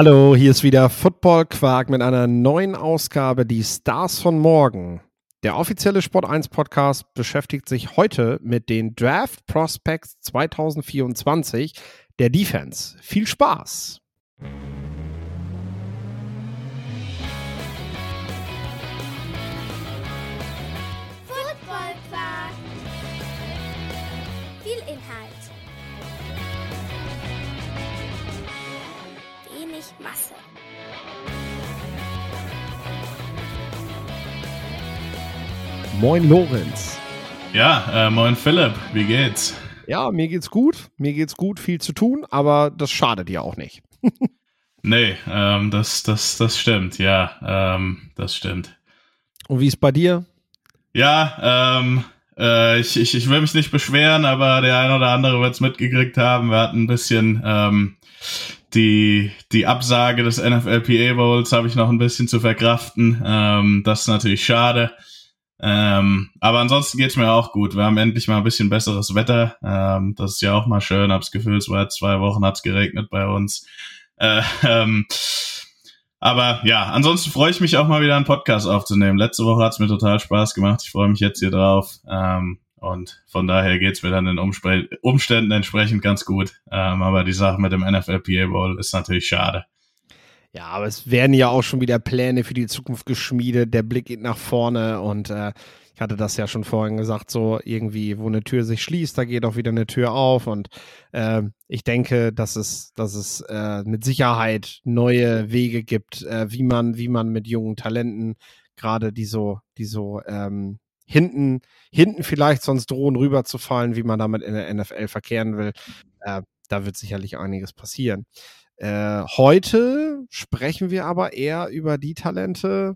Hallo, hier ist wieder Football Quark mit einer neuen Ausgabe, die Stars von morgen. Der offizielle Sport 1 Podcast beschäftigt sich heute mit den Draft Prospects 2024 der Defense. Viel Spaß! Moin Lorenz. Ja, äh, moin Philipp, wie geht's? Ja, mir geht's gut. Mir geht's gut, viel zu tun, aber das schadet ja auch nicht. Nee, ähm, das, das, das stimmt, ja, ähm, das stimmt. Und wie ist bei dir? Ja, ähm, äh, ich, ich, ich will mich nicht beschweren, aber der ein oder andere wird's mitgekriegt haben. Wir hatten ein bisschen ähm, die, die Absage des NFLPA Bowls habe ich noch ein bisschen zu verkraften. Ähm, das ist natürlich schade. Ähm, aber ansonsten geht's mir auch gut. Wir haben endlich mal ein bisschen besseres Wetter. Ähm, das ist ja auch mal schön. Hab's Gefühl, es war zwei Wochen hat's geregnet bei uns. Äh, ähm, aber ja, ansonsten freue ich mich auch mal wieder einen Podcast aufzunehmen. Letzte Woche hat's mir total Spaß gemacht. Ich freue mich jetzt hier drauf. Ähm, und von daher geht's mir dann in Umspre Umständen entsprechend ganz gut. Ähm, aber die Sache mit dem NFLPA Bowl ist natürlich schade. Ja, aber es werden ja auch schon wieder Pläne für die Zukunft geschmiedet. Der Blick geht nach vorne und äh, ich hatte das ja schon vorhin gesagt, so irgendwie, wo eine Tür sich schließt, da geht auch wieder eine Tür auf und äh, ich denke, dass es, dass es äh, mit Sicherheit neue Wege gibt, äh, wie man, wie man mit jungen Talenten gerade die so, die so ähm, hinten, hinten vielleicht sonst drohen rüberzufallen, wie man damit in der NFL verkehren will. Äh, da wird sicherlich einiges passieren. Äh, heute sprechen wir aber eher über die Talente,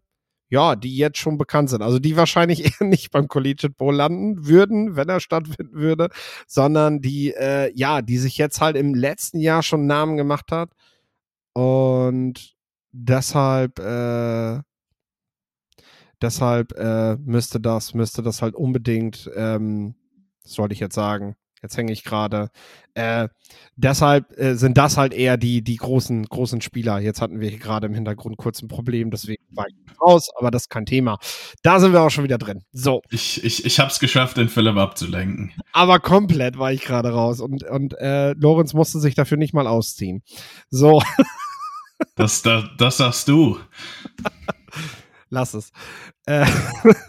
ja, die jetzt schon bekannt sind. Also die wahrscheinlich eher nicht beim Collegiate Bowl landen würden, wenn er stattfinden würde, sondern die, äh, ja, die sich jetzt halt im letzten Jahr schon Namen gemacht hat. Und deshalb, äh, deshalb äh, müsste das, müsste das halt unbedingt, ähm, was sollte ich jetzt sagen? Jetzt hänge ich gerade. Äh, deshalb äh, sind das halt eher die, die großen, großen Spieler. Jetzt hatten wir hier gerade im Hintergrund kurz ein Problem, deswegen war ich raus, aber das ist kein Thema. Da sind wir auch schon wieder drin. So. Ich, ich, ich hab's geschafft, den Philipp abzulenken. Aber komplett war ich gerade raus und, und äh, Lorenz musste sich dafür nicht mal ausziehen. So. Das, das, das sagst du. Lass es. Äh,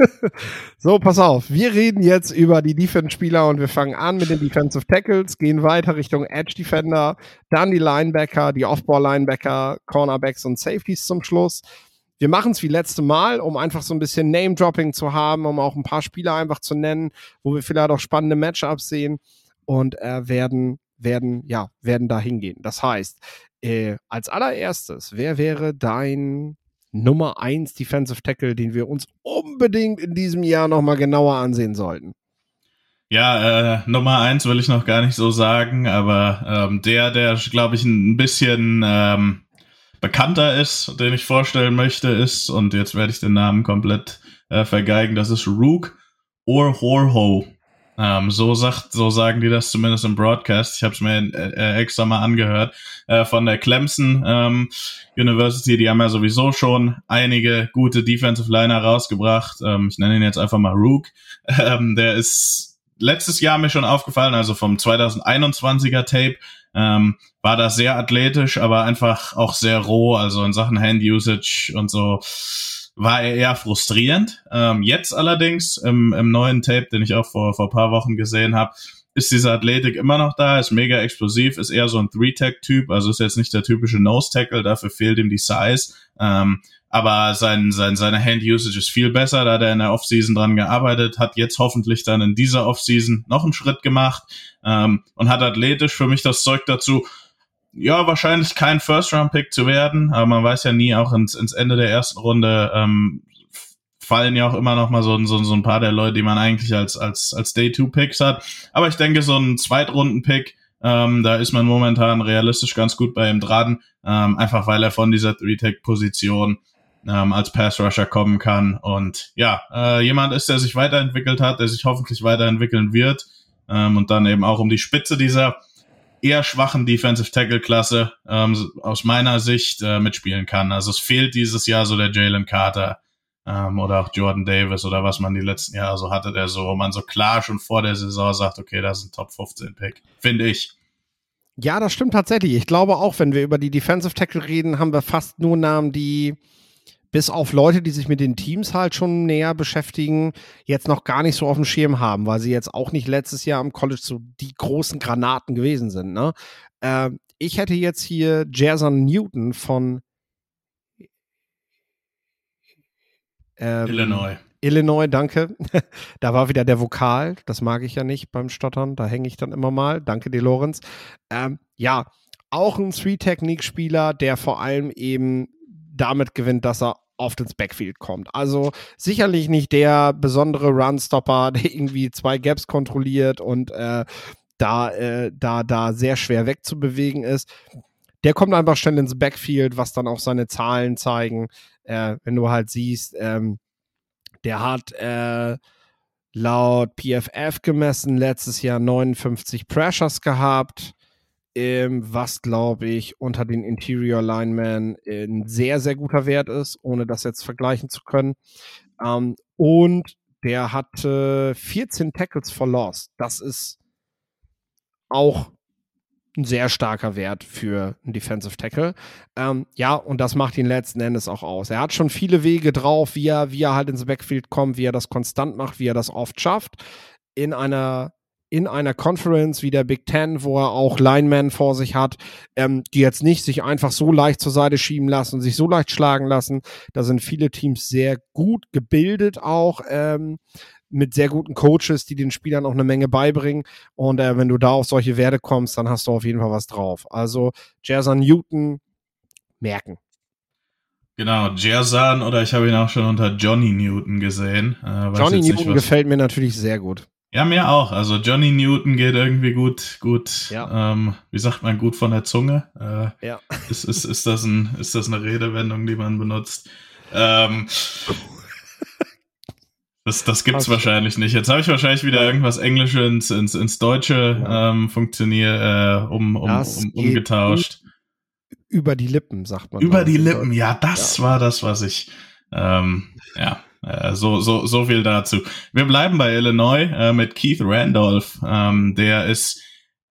so, pass auf. Wir reden jetzt über die Defense-Spieler und wir fangen an mit den Defensive Tackles, gehen weiter Richtung Edge Defender, dann die Linebacker, die Off-Ball-Linebacker, Cornerbacks und Safeties zum Schluss. Wir machen es wie letzte Mal, um einfach so ein bisschen Name-Dropping zu haben, um auch ein paar Spieler einfach zu nennen, wo wir vielleicht auch spannende Matchups sehen und äh, werden, werden, ja, werden da hingehen. Das heißt, äh, als allererstes, wer wäre dein Nummer 1 Defensive Tackle, den wir uns unbedingt in diesem Jahr nochmal genauer ansehen sollten? Ja, äh, Nummer eins will ich noch gar nicht so sagen, aber ähm, der, der, glaube ich, ein bisschen ähm, bekannter ist, den ich vorstellen möchte, ist, und jetzt werde ich den Namen komplett äh, vergeigen, das ist Rook or Horho. Ähm, so sagt, so sagen die das zumindest im Broadcast. Ich habe es mir äh, extra mal angehört äh, von der Clemson ähm, University. Die haben ja sowieso schon einige gute Defensive Liner rausgebracht. Ähm, ich nenne ihn jetzt einfach mal Rook. Ähm, der ist letztes Jahr mir schon aufgefallen, also vom 2021er Tape. Ähm, war da sehr athletisch, aber einfach auch sehr roh, also in Sachen Hand Usage und so war er eher frustrierend. Ähm, jetzt allerdings im, im neuen Tape, den ich auch vor, vor paar Wochen gesehen habe, ist diese Athletik immer noch da, ist mega explosiv, ist eher so ein Three-Tag-Typ, also ist jetzt nicht der typische Nose-Tackle, dafür fehlt ihm die Size. Ähm, aber sein, sein, seine Hand-Usage ist viel besser, da hat er in der Offseason dran gearbeitet, hat jetzt hoffentlich dann in dieser Offseason noch einen Schritt gemacht ähm, und hat athletisch für mich das Zeug dazu, ja, wahrscheinlich kein First-Round-Pick zu werden, aber man weiß ja nie, auch ins, ins Ende der ersten Runde ähm, fallen ja auch immer noch mal so, so, so ein paar der Leute, die man eigentlich als, als, als Day-Two-Picks hat. Aber ich denke, so ein Zweitrunden-Pick, ähm, da ist man momentan realistisch ganz gut bei ihm dran, ähm, einfach weil er von dieser Three-Tech-Position ähm, als Pass-Rusher kommen kann und ja, äh, jemand ist, der sich weiterentwickelt hat, der sich hoffentlich weiterentwickeln wird ähm, und dann eben auch um die Spitze dieser eher schwachen Defensive Tackle Klasse ähm, aus meiner Sicht äh, mitspielen kann. Also es fehlt dieses Jahr so der Jalen Carter ähm, oder auch Jordan Davis oder was man die letzten Jahre so hatte, der so, wo man so klar schon vor der Saison sagt, okay, das ist ein Top 15 Pick, finde ich. Ja, das stimmt tatsächlich. Ich glaube auch, wenn wir über die Defensive Tackle reden, haben wir fast nur Namen, die bis auf Leute, die sich mit den Teams halt schon näher beschäftigen, jetzt noch gar nicht so auf dem Schirm haben, weil sie jetzt auch nicht letztes Jahr am College so die großen Granaten gewesen sind. Ne? Äh, ich hätte jetzt hier Jason Newton von ähm, Illinois. Illinois, danke. da war wieder der Vokal. Das mag ich ja nicht beim Stottern. Da hänge ich dann immer mal. Danke dir, Lorenz. Ähm, ja, auch ein Three-Technique-Spieler, der vor allem eben damit gewinnt, dass er oft ins Backfield kommt. Also sicherlich nicht der besondere Runstopper, der irgendwie zwei Gaps kontrolliert und äh, da, äh, da, da sehr schwer wegzubewegen ist. Der kommt einfach schnell ins Backfield, was dann auch seine Zahlen zeigen. Äh, wenn du halt siehst, ähm, der hat äh, laut PFF gemessen letztes Jahr 59 Pressures gehabt ähm, was glaube ich unter den Interior Linemen ein sehr, sehr guter Wert ist, ohne das jetzt vergleichen zu können. Ähm, und der hatte 14 Tackles for Loss. Das ist auch ein sehr starker Wert für einen Defensive Tackle. Ähm, ja, und das macht ihn letzten Endes auch aus. Er hat schon viele Wege drauf, wie er, wie er halt ins Backfield kommt, wie er das konstant macht, wie er das oft schafft. In einer in einer Conference wie der Big Ten, wo er auch Linemen vor sich hat, ähm, die jetzt nicht sich einfach so leicht zur Seite schieben lassen, sich so leicht schlagen lassen. Da sind viele Teams sehr gut gebildet auch. Ähm, mit sehr guten Coaches, die den Spielern auch eine Menge beibringen. Und äh, wenn du da auf solche Werte kommst, dann hast du auf jeden Fall was drauf. Also Jason Newton merken. Genau, Jason oder ich habe ihn auch schon unter Johnny Newton gesehen. Äh, Johnny Newton nicht, gefällt mir natürlich sehr gut. Ja, mir auch. Also Johnny Newton geht irgendwie gut, gut, ja. ähm, wie sagt man, gut von der Zunge. Äh, ja. Ist, ist, ist, das ein, ist das eine Redewendung, die man benutzt? Ähm, das, das gibt's wahrscheinlich nicht. Jetzt habe ich wahrscheinlich wieder irgendwas Englisches ins, ins, ins Deutsche ja. ähm, funktioniert, äh, um, um, um, umgetauscht. Über die Lippen, sagt man. Über die Lippen, ja, das ja. war das, was ich, ähm, ja. Äh, so, so, so viel dazu. Wir bleiben bei Illinois äh, mit Keith Randolph. Ähm, der ist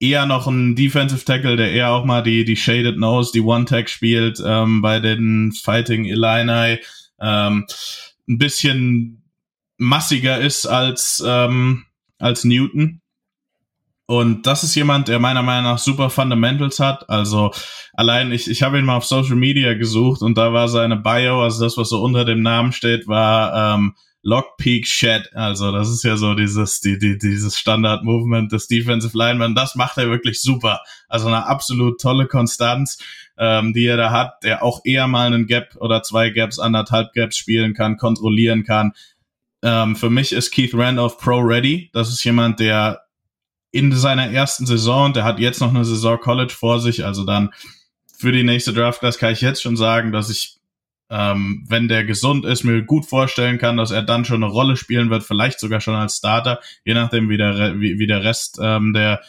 eher noch ein Defensive Tackle, der eher auch mal die, die Shaded Nose, die One-Tag spielt ähm, bei den Fighting Illini. Ähm, ein bisschen massiger ist als, ähm, als Newton. Und das ist jemand, der meiner Meinung nach super Fundamentals hat. Also allein, ich, ich habe ihn mal auf Social Media gesucht und da war seine Bio, also das, was so unter dem Namen steht, war ähm, Lockpeak Shed. Also das ist ja so dieses, die, die, dieses Standard-Movement des Defensive Lineman. Das macht er wirklich super. Also eine absolut tolle Konstanz, ähm, die er da hat, der auch eher mal einen Gap oder zwei Gaps, anderthalb Gaps spielen kann, kontrollieren kann. Ähm, für mich ist Keith Randolph Pro Ready. Das ist jemand, der in seiner ersten Saison, der hat jetzt noch eine Saison College vor sich, also dann für die nächste Draft Class kann ich jetzt schon sagen, dass ich, ähm, wenn der gesund ist, mir gut vorstellen kann, dass er dann schon eine Rolle spielen wird, vielleicht sogar schon als Starter, je nachdem, wie der, wie, wie der Rest ähm, der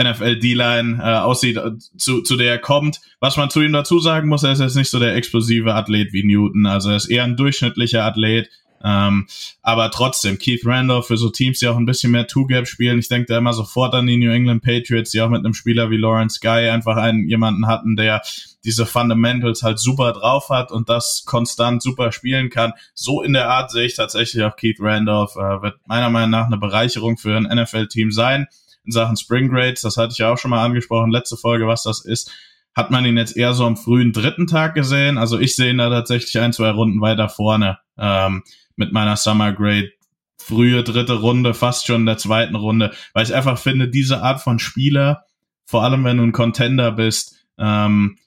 NFL D-Line äh, aussieht, äh, zu, zu der er kommt. Was man zu ihm dazu sagen muss, er ist jetzt nicht so der explosive Athlet wie Newton, also er ist eher ein durchschnittlicher Athlet, ähm, aber trotzdem, Keith Randolph für so Teams, die auch ein bisschen mehr Two-Gap spielen. Ich denke da immer sofort an die New England Patriots, die auch mit einem Spieler wie Lawrence Guy einfach einen jemanden hatten, der diese Fundamentals halt super drauf hat und das konstant super spielen kann. So in der Art sehe ich tatsächlich auch Keith Randolph. Äh, wird meiner Meinung nach eine Bereicherung für ein NFL-Team sein in Sachen Spring Grades. Das hatte ich ja auch schon mal angesprochen, letzte Folge, was das ist hat man ihn jetzt eher so am frühen dritten Tag gesehen. Also ich sehe ihn da tatsächlich ein, zwei Runden weiter vorne. Ähm, mit meiner Summer Grade frühe dritte Runde, fast schon in der zweiten Runde, weil ich einfach finde, diese Art von Spieler, vor allem wenn du ein Contender bist, ähm,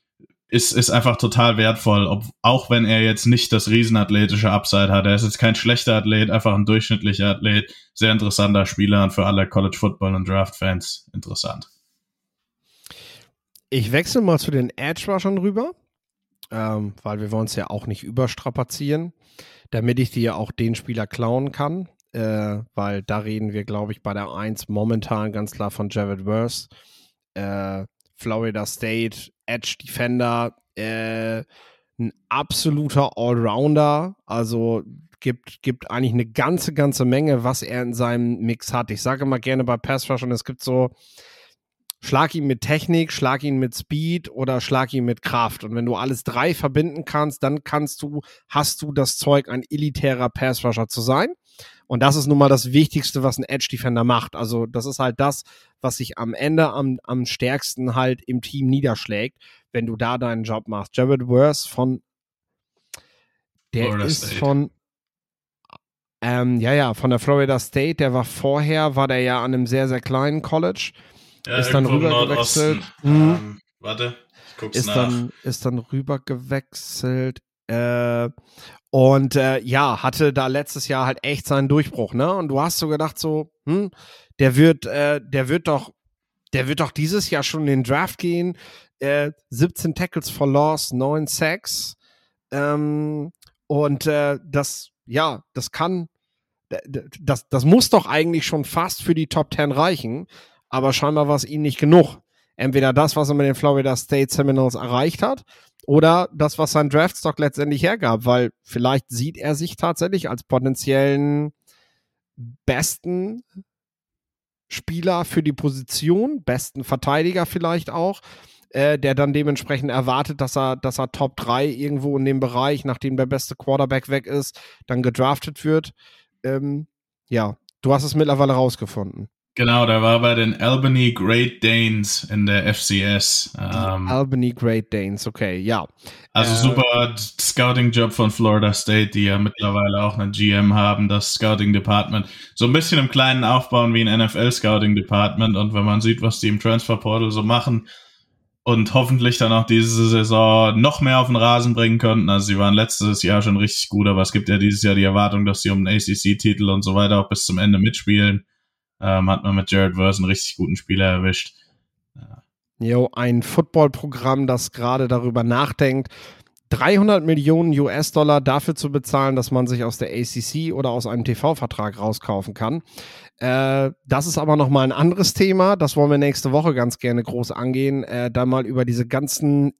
ist, ist einfach total wertvoll, ob, auch wenn er jetzt nicht das riesenathletische Upside hat. Er ist jetzt kein schlechter Athlet, einfach ein durchschnittlicher Athlet, sehr interessanter Spieler und für alle College Football und Draft Fans interessant. Ich wechsle mal zu den Edge Rushern rüber, ähm, weil wir wollen es ja auch nicht überstrapazieren damit ich dir auch den Spieler klauen kann, äh, weil da reden wir, glaube ich, bei der 1 momentan ganz klar von Jared Worth. äh, Florida State, Edge Defender, äh, ein absoluter Allrounder, also gibt, gibt eigentlich eine ganze, ganze Menge, was er in seinem Mix hat. Ich sage immer gerne bei Pass Rush und es gibt so, schlag ihn mit Technik, schlag ihn mit Speed oder schlag ihn mit Kraft. Und wenn du alles drei verbinden kannst, dann kannst du, hast du das Zeug, ein elitärer Pass Rusher zu sein. Und das ist nun mal das Wichtigste, was ein Edge Defender macht. Also das ist halt das, was sich am Ende am, am stärksten halt im Team niederschlägt, wenn du da deinen Job machst. Jared Worth von der Florida ist State. von ähm, ja, ja, von der Florida State, der war vorher, war der ja an einem sehr, sehr kleinen College, Ja, ist dann rüber gewechselt. Mhm. Ähm, warte, ich guck's ist nach. dann, ist dann rüber gewechselt, äh, und äh, ja, hatte da letztes Jahr halt echt seinen Durchbruch, ne? Und du hast so gedacht, so, hm, der wird, äh, der wird doch, der wird doch dieses Jahr schon in den Draft gehen. Äh, 17 Tackles for Loss, 9 Sacks. Ähm, und äh, das, ja, das kann, das, das muss doch eigentlich schon fast für die Top 10 reichen, aber scheinbar war es ihnen nicht genug. Entweder das, was er mit den Florida State Seminoles erreicht hat, oder das, was sein Draftstock letztendlich hergab, weil vielleicht sieht er sich tatsächlich als potenziellen besten Spieler für die Position, besten Verteidiger vielleicht auch, äh, der dann dementsprechend erwartet, dass er, dass er Top 3 irgendwo in dem Bereich, nachdem der beste Quarterback weg ist, dann gedraftet wird. Ähm, ja, du hast es mittlerweile rausgefunden. Genau, der war bei den Albany Great Danes in der FCS. Ähm, Albany Great Danes, okay, ja. also äh, super Scouting-Job von Florida State, die ja mittlerweile auch eine GM haben, das Scouting Department. So ein bisschen im Kleinen aufbauen wie ein NFL Scouting Department. Und wenn man sieht, was die im Transfer Portal so machen und hoffentlich dann auch diese Saison noch mehr auf den Rasen bringen könnten. Also sie waren letztes Jahr schon richtig gut, aber es gibt ja dieses Jahr die Erwartung, dass sie um den ACC-Titel und so weiter auch bis zum Ende mitspielen. Ähm, hat man mit Jared Verse einen richtig guten Spieler erwischt. Jo, ein Footballprogramm, das gerade darüber nachdenkt, 300 Millionen US-Dollar dafür zu bezahlen, dass man sich aus der ACC oder aus einem TV-Vertrag rauskaufen kann. Äh, das ist aber nochmal ein anderes Thema. Das wollen wir nächste Woche ganz gerne groß angehen. Äh, da mal über diese ganzen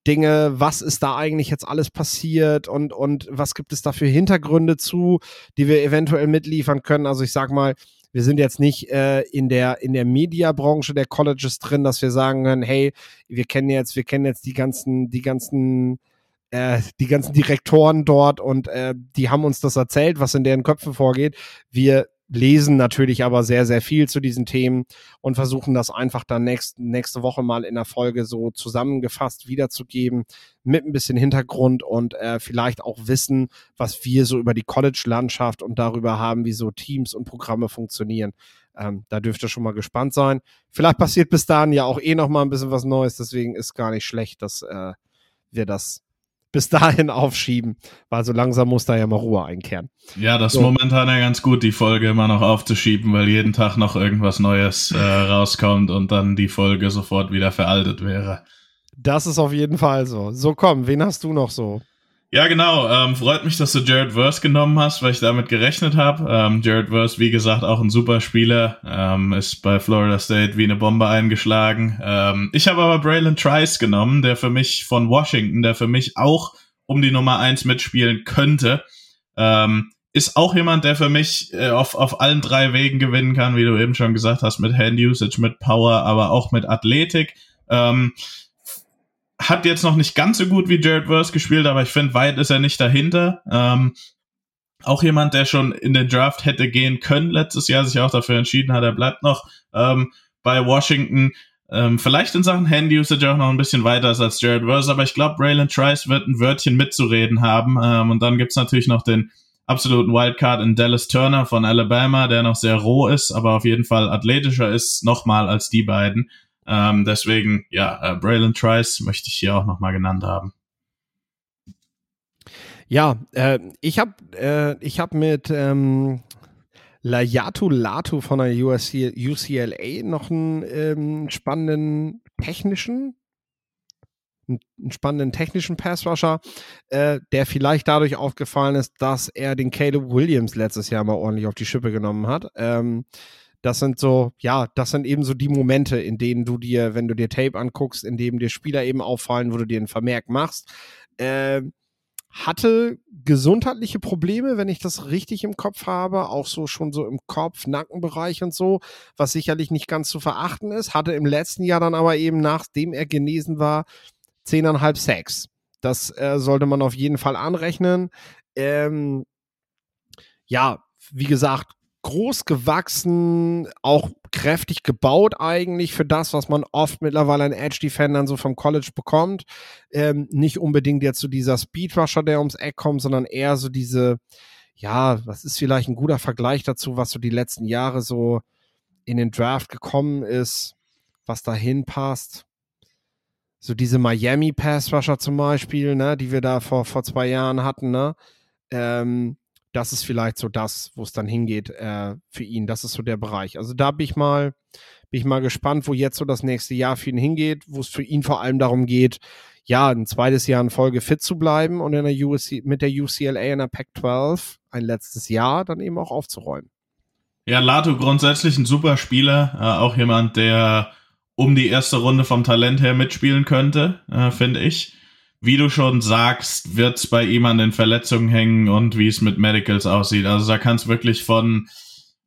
Expansionsdinge, was ist da eigentlich jetzt alles passiert und, und was gibt es da für Hintergründe zu, die wir eventuell mitliefern können. Also ich sag mal, wir sind jetzt nicht äh, in der in der Mediabranche der Colleges drin, dass wir sagen können, hey, wir kennen jetzt, wir kennen jetzt die ganzen, die ganzen, äh, die ganzen Direktoren dort und äh, die haben uns das erzählt, was in deren Köpfen vorgeht. Wir lesen natürlich aber sehr, sehr viel zu diesen Themen und versuchen das einfach dann nächst, nächste Woche mal in der Folge so zusammengefasst wiederzugeben mit ein bisschen Hintergrund und äh, vielleicht auch Wissen, was wir so über die College-Landschaft und darüber haben, wie so Teams und Programme funktionieren. Ähm, da dürft ihr schon mal gespannt sein. Vielleicht passiert bis dahin ja auch eh noch mal ein bisschen was Neues, deswegen ist gar nicht schlecht, dass äh, wir das bis dahin aufschieben, weil so langsam muss da ja mal Ruhe einkehren. Ja, das So. momentan ja ganz gut, die Folge immer noch aufzuschieben, weil jeden Tag noch irgendwas Neues äh, rauskommt und dann die Folge sofort wieder veraltet wäre. Das ist auf jeden Fall so. So komm, wen hast du noch so? Ja, genau. Ähm, freut mich, dass du Jared Verse genommen hast, weil ich damit gerechnet habe. Ähm, Jared Verse, wie gesagt, auch ein super Spieler, ähm, ist bei Florida State wie eine Bombe eingeschlagen. Ähm, ich habe aber Braylon Trice genommen, der für mich von Washington, der für mich auch um die Nummer eins mitspielen könnte. Ähm, ist auch jemand, der für mich äh, auf, auf allen drei Wegen gewinnen kann, wie du eben schon gesagt hast, mit Hand Usage, mit Power, aber auch mit Athletik. Ähm, hat jetzt noch nicht ganz so gut wie Jared Verse gespielt, aber ich finde, weit ist er nicht dahinter. Ähm, auch jemand, der schon in den Draft hätte gehen können letztes Jahr, sich auch dafür entschieden hat, er bleibt noch ähm, bei Washington. Ähm, vielleicht in Sachen Hand Usage auch noch ein bisschen weiter als Jared Verse, aber ich glaube, Braylon Trice wird ein Wörtchen mitzureden haben. Ähm, und dann gibt's natürlich noch den absoluten Wildcard in Dallas Turner von Alabama, der noch sehr roh ist, aber auf jeden Fall athletischer ist nochmal als die beiden. Ähm, deswegen, ja, äh, Braylon Trice möchte ich hier auch nochmal genannt haben. Ja, äh, ich habe äh, hab mit ähm, Layatu Latu von der USC, UCLA noch einen ähm, spannenden technischen einen spannenden technischen Passrusher, äh, der vielleicht dadurch aufgefallen ist, dass er den Caleb Williams letztes Jahr mal ordentlich auf die Schippe genommen hat. Ähm, das sind so, ja, das sind eben so die Momente, in denen du dir, wenn du dir Tape anguckst, in dem dir Spieler eben auffallen, wo du dir einen Vermerk machst. Äh, hatte gesundheitliche Probleme, wenn ich das richtig im Kopf habe, auch so schon so im Kopf, Nackenbereich und so, was sicherlich nicht ganz zu verachten ist, hatte im letzten Jahr dann aber eben, nachdem er genesen war, zehneinhalb Sex. Das äh, sollte man auf jeden Fall anrechnen. Ähm, ja, wie gesagt, groß gewachsen, auch kräftig gebaut eigentlich für das, was man oft mittlerweile an Edge-Defendern so vom College bekommt. Ähm, nicht unbedingt jetzt so dieser Speedrusher, der ums Eck kommt, sondern eher so diese, ja, was ist vielleicht ein guter Vergleich dazu, was so die letzten Jahre so in den Draft gekommen ist, was dahin passt. So diese Miami Pass Rusher zum Beispiel, ne, die wir da vor, vor zwei Jahren hatten, ne? Ähm, das ist vielleicht so das, wo es dann hingeht äh, für ihn. Das ist so der Bereich. Also da bin ich mal, bin ich mal gespannt, wo jetzt so das nächste Jahr für ihn hingeht, wo es für ihn vor allem darum geht, ja, ein zweites Jahr in Folge fit zu bleiben und in der USC, mit der UCLA in der Pac-12 ein letztes Jahr dann eben auch aufzuräumen. Ja, Lato grundsätzlich ein super Spieler, äh, auch jemand, der um die erste Runde vom Talent her mitspielen könnte, äh, finde ich wie du schon sagst, wird es bei ihm an den Verletzungen hängen und wie es mit Medicals aussieht. Also da kann es wirklich von,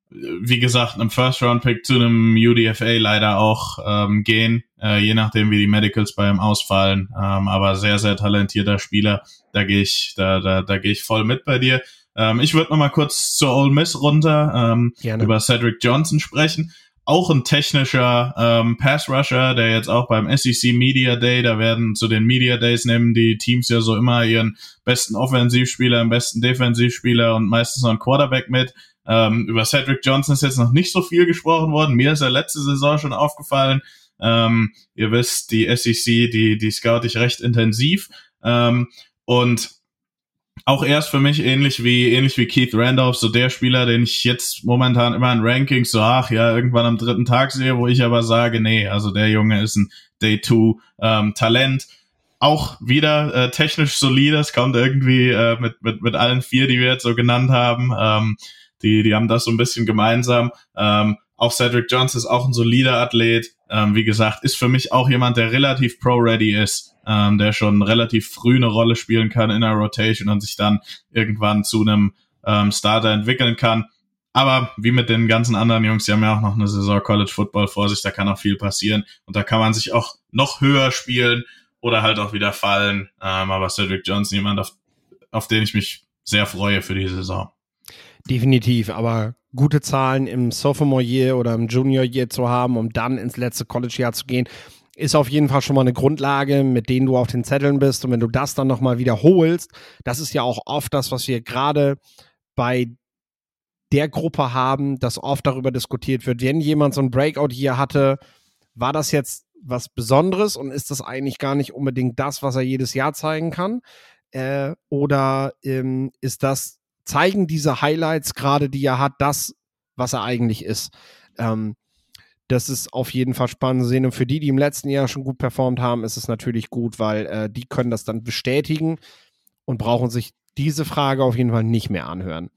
wie gesagt, einem First-Round-Pick zu einem UDFA leider auch ähm, gehen, äh, je nachdem, wie die Medicals bei ihm ausfallen. Ähm, aber sehr, sehr talentierter Spieler. Da gehe ich, da, da, da gehe ich voll mit bei dir. Ähm, ich würde noch mal kurz zur Ole Miss runter ähm, über Cedric Johnson sprechen auch ein technischer ähm, Pass-Rusher, der jetzt auch beim SEC Media Day, da werden zu den Media Days nehmen die Teams ja so immer ihren besten Offensivspieler, im besten Defensivspieler und meistens noch einen Quarterback mit. Ähm, über Cedric Johnson ist jetzt noch nicht so viel gesprochen worden. Mir ist er letzte Saison schon aufgefallen. Ähm, ihr wisst, die SEC, die, die scout ich recht intensiv. Ähm, und auch erst für mich ähnlich wie ähnlich wie Keith Randolph, so der Spieler, den ich jetzt momentan immer in Rankings so ach ja irgendwann am dritten Tag sehe, wo ich aber sage, nee, also der Junge ist ein Day Two ähm, Talent. Auch wieder äh, technisch solides, kommt irgendwie äh, mit, mit, mit allen vier, die wir jetzt so genannt haben. Ähm, die, die haben das so ein bisschen gemeinsam. Ähm, auch Cedric Jones ist auch ein solider Athlet. Ähm, wie gesagt, ist für mich auch jemand, der relativ pro-ready ist, ähm, der schon relativ früh eine Rolle spielen kann in der Rotation und sich dann irgendwann zu einem ähm, Starter entwickeln kann. Aber wie mit den ganzen anderen Jungs, die haben ja auch noch eine Saison College Football vor sich, da kann auch viel passieren und da kann man sich auch noch höher spielen oder halt auch wieder fallen. Ähm, aber Cedric Johnson, jemand, auf, auf den ich mich sehr freue für die Saison. Definitiv, aber gute Zahlen im Sophomore Year oder im Junior Year zu haben, um dann ins letzte College Jahr zu gehen, ist auf jeden Fall schon mal eine Grundlage, mit denen du auf den Zetteln bist. Und wenn du das dann nochmal wiederholst, das ist ja auch oft das, was wir gerade bei der Gruppe haben, dass oft darüber diskutiert wird, wenn jemand so ein Breakout hier hatte, war das jetzt was Besonderes und ist das eigentlich gar nicht unbedingt das, was er jedes Jahr zeigen kann? Äh, oder ähm, ist das zeigen diese Highlights gerade, die er hat, das, was er eigentlich ist. Ähm, das ist auf jeden Fall spannend zu sehen. Und für die, die im letzten Jahr schon gut performt haben, ist es natürlich gut, weil äh, die können das dann bestätigen und brauchen sich diese Frage auf jeden Fall nicht mehr anhören.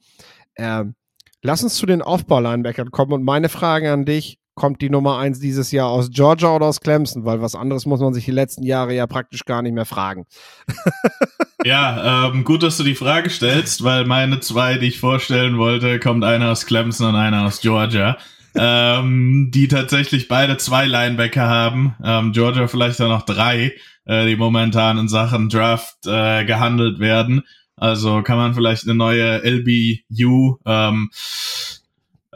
Ähm, lass uns zu den Aufbau-Linebackern kommen. Und meine Frage an dich, kommt die Nummer eins dieses Jahr aus Georgia oder aus Clemson? Weil was anderes muss man sich die letzten Jahre ja praktisch gar nicht mehr fragen. ja, ähm, gut, dass du die Frage stellst, weil meine zwei, die ich vorstellen wollte, kommt einer aus Clemson und einer aus Georgia. ähm, die tatsächlich beide zwei Linebacker haben. Ähm, Georgia vielleicht auch noch drei, äh, die momentan in Sachen Draft äh, gehandelt werden. Also kann man vielleicht eine neue LBU ähm,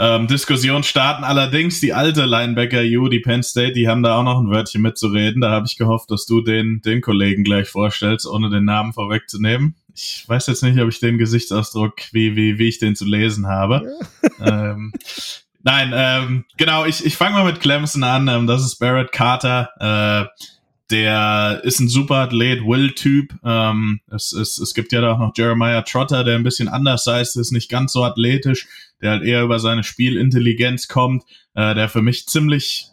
ähm, Diskussion starten. Allerdings die alte Linebacker U, die Penn State, die haben da auch noch ein Wörtchen mitzureden. Da habe ich gehofft, dass du den, den Kollegen gleich vorstellst, ohne den Namen vorwegzunehmen. Ich weiß jetzt nicht, ob ich den Gesichtsausdruck, wie, wie, wie ich den zu lesen habe. ähm, nein, ähm, genau, ich, ich fange mal mit Clemson an. Ähm, das ist Barrett Carter. Äh, der ist ein super Athlet, Will-Typ. Ähm, es, es, es gibt ja da auch noch Jeremiah Trotter, der ein bisschen anders heißt, ist nicht ganz so athletisch, der halt eher über seine Spielintelligenz kommt, äh, der für mich ziemlich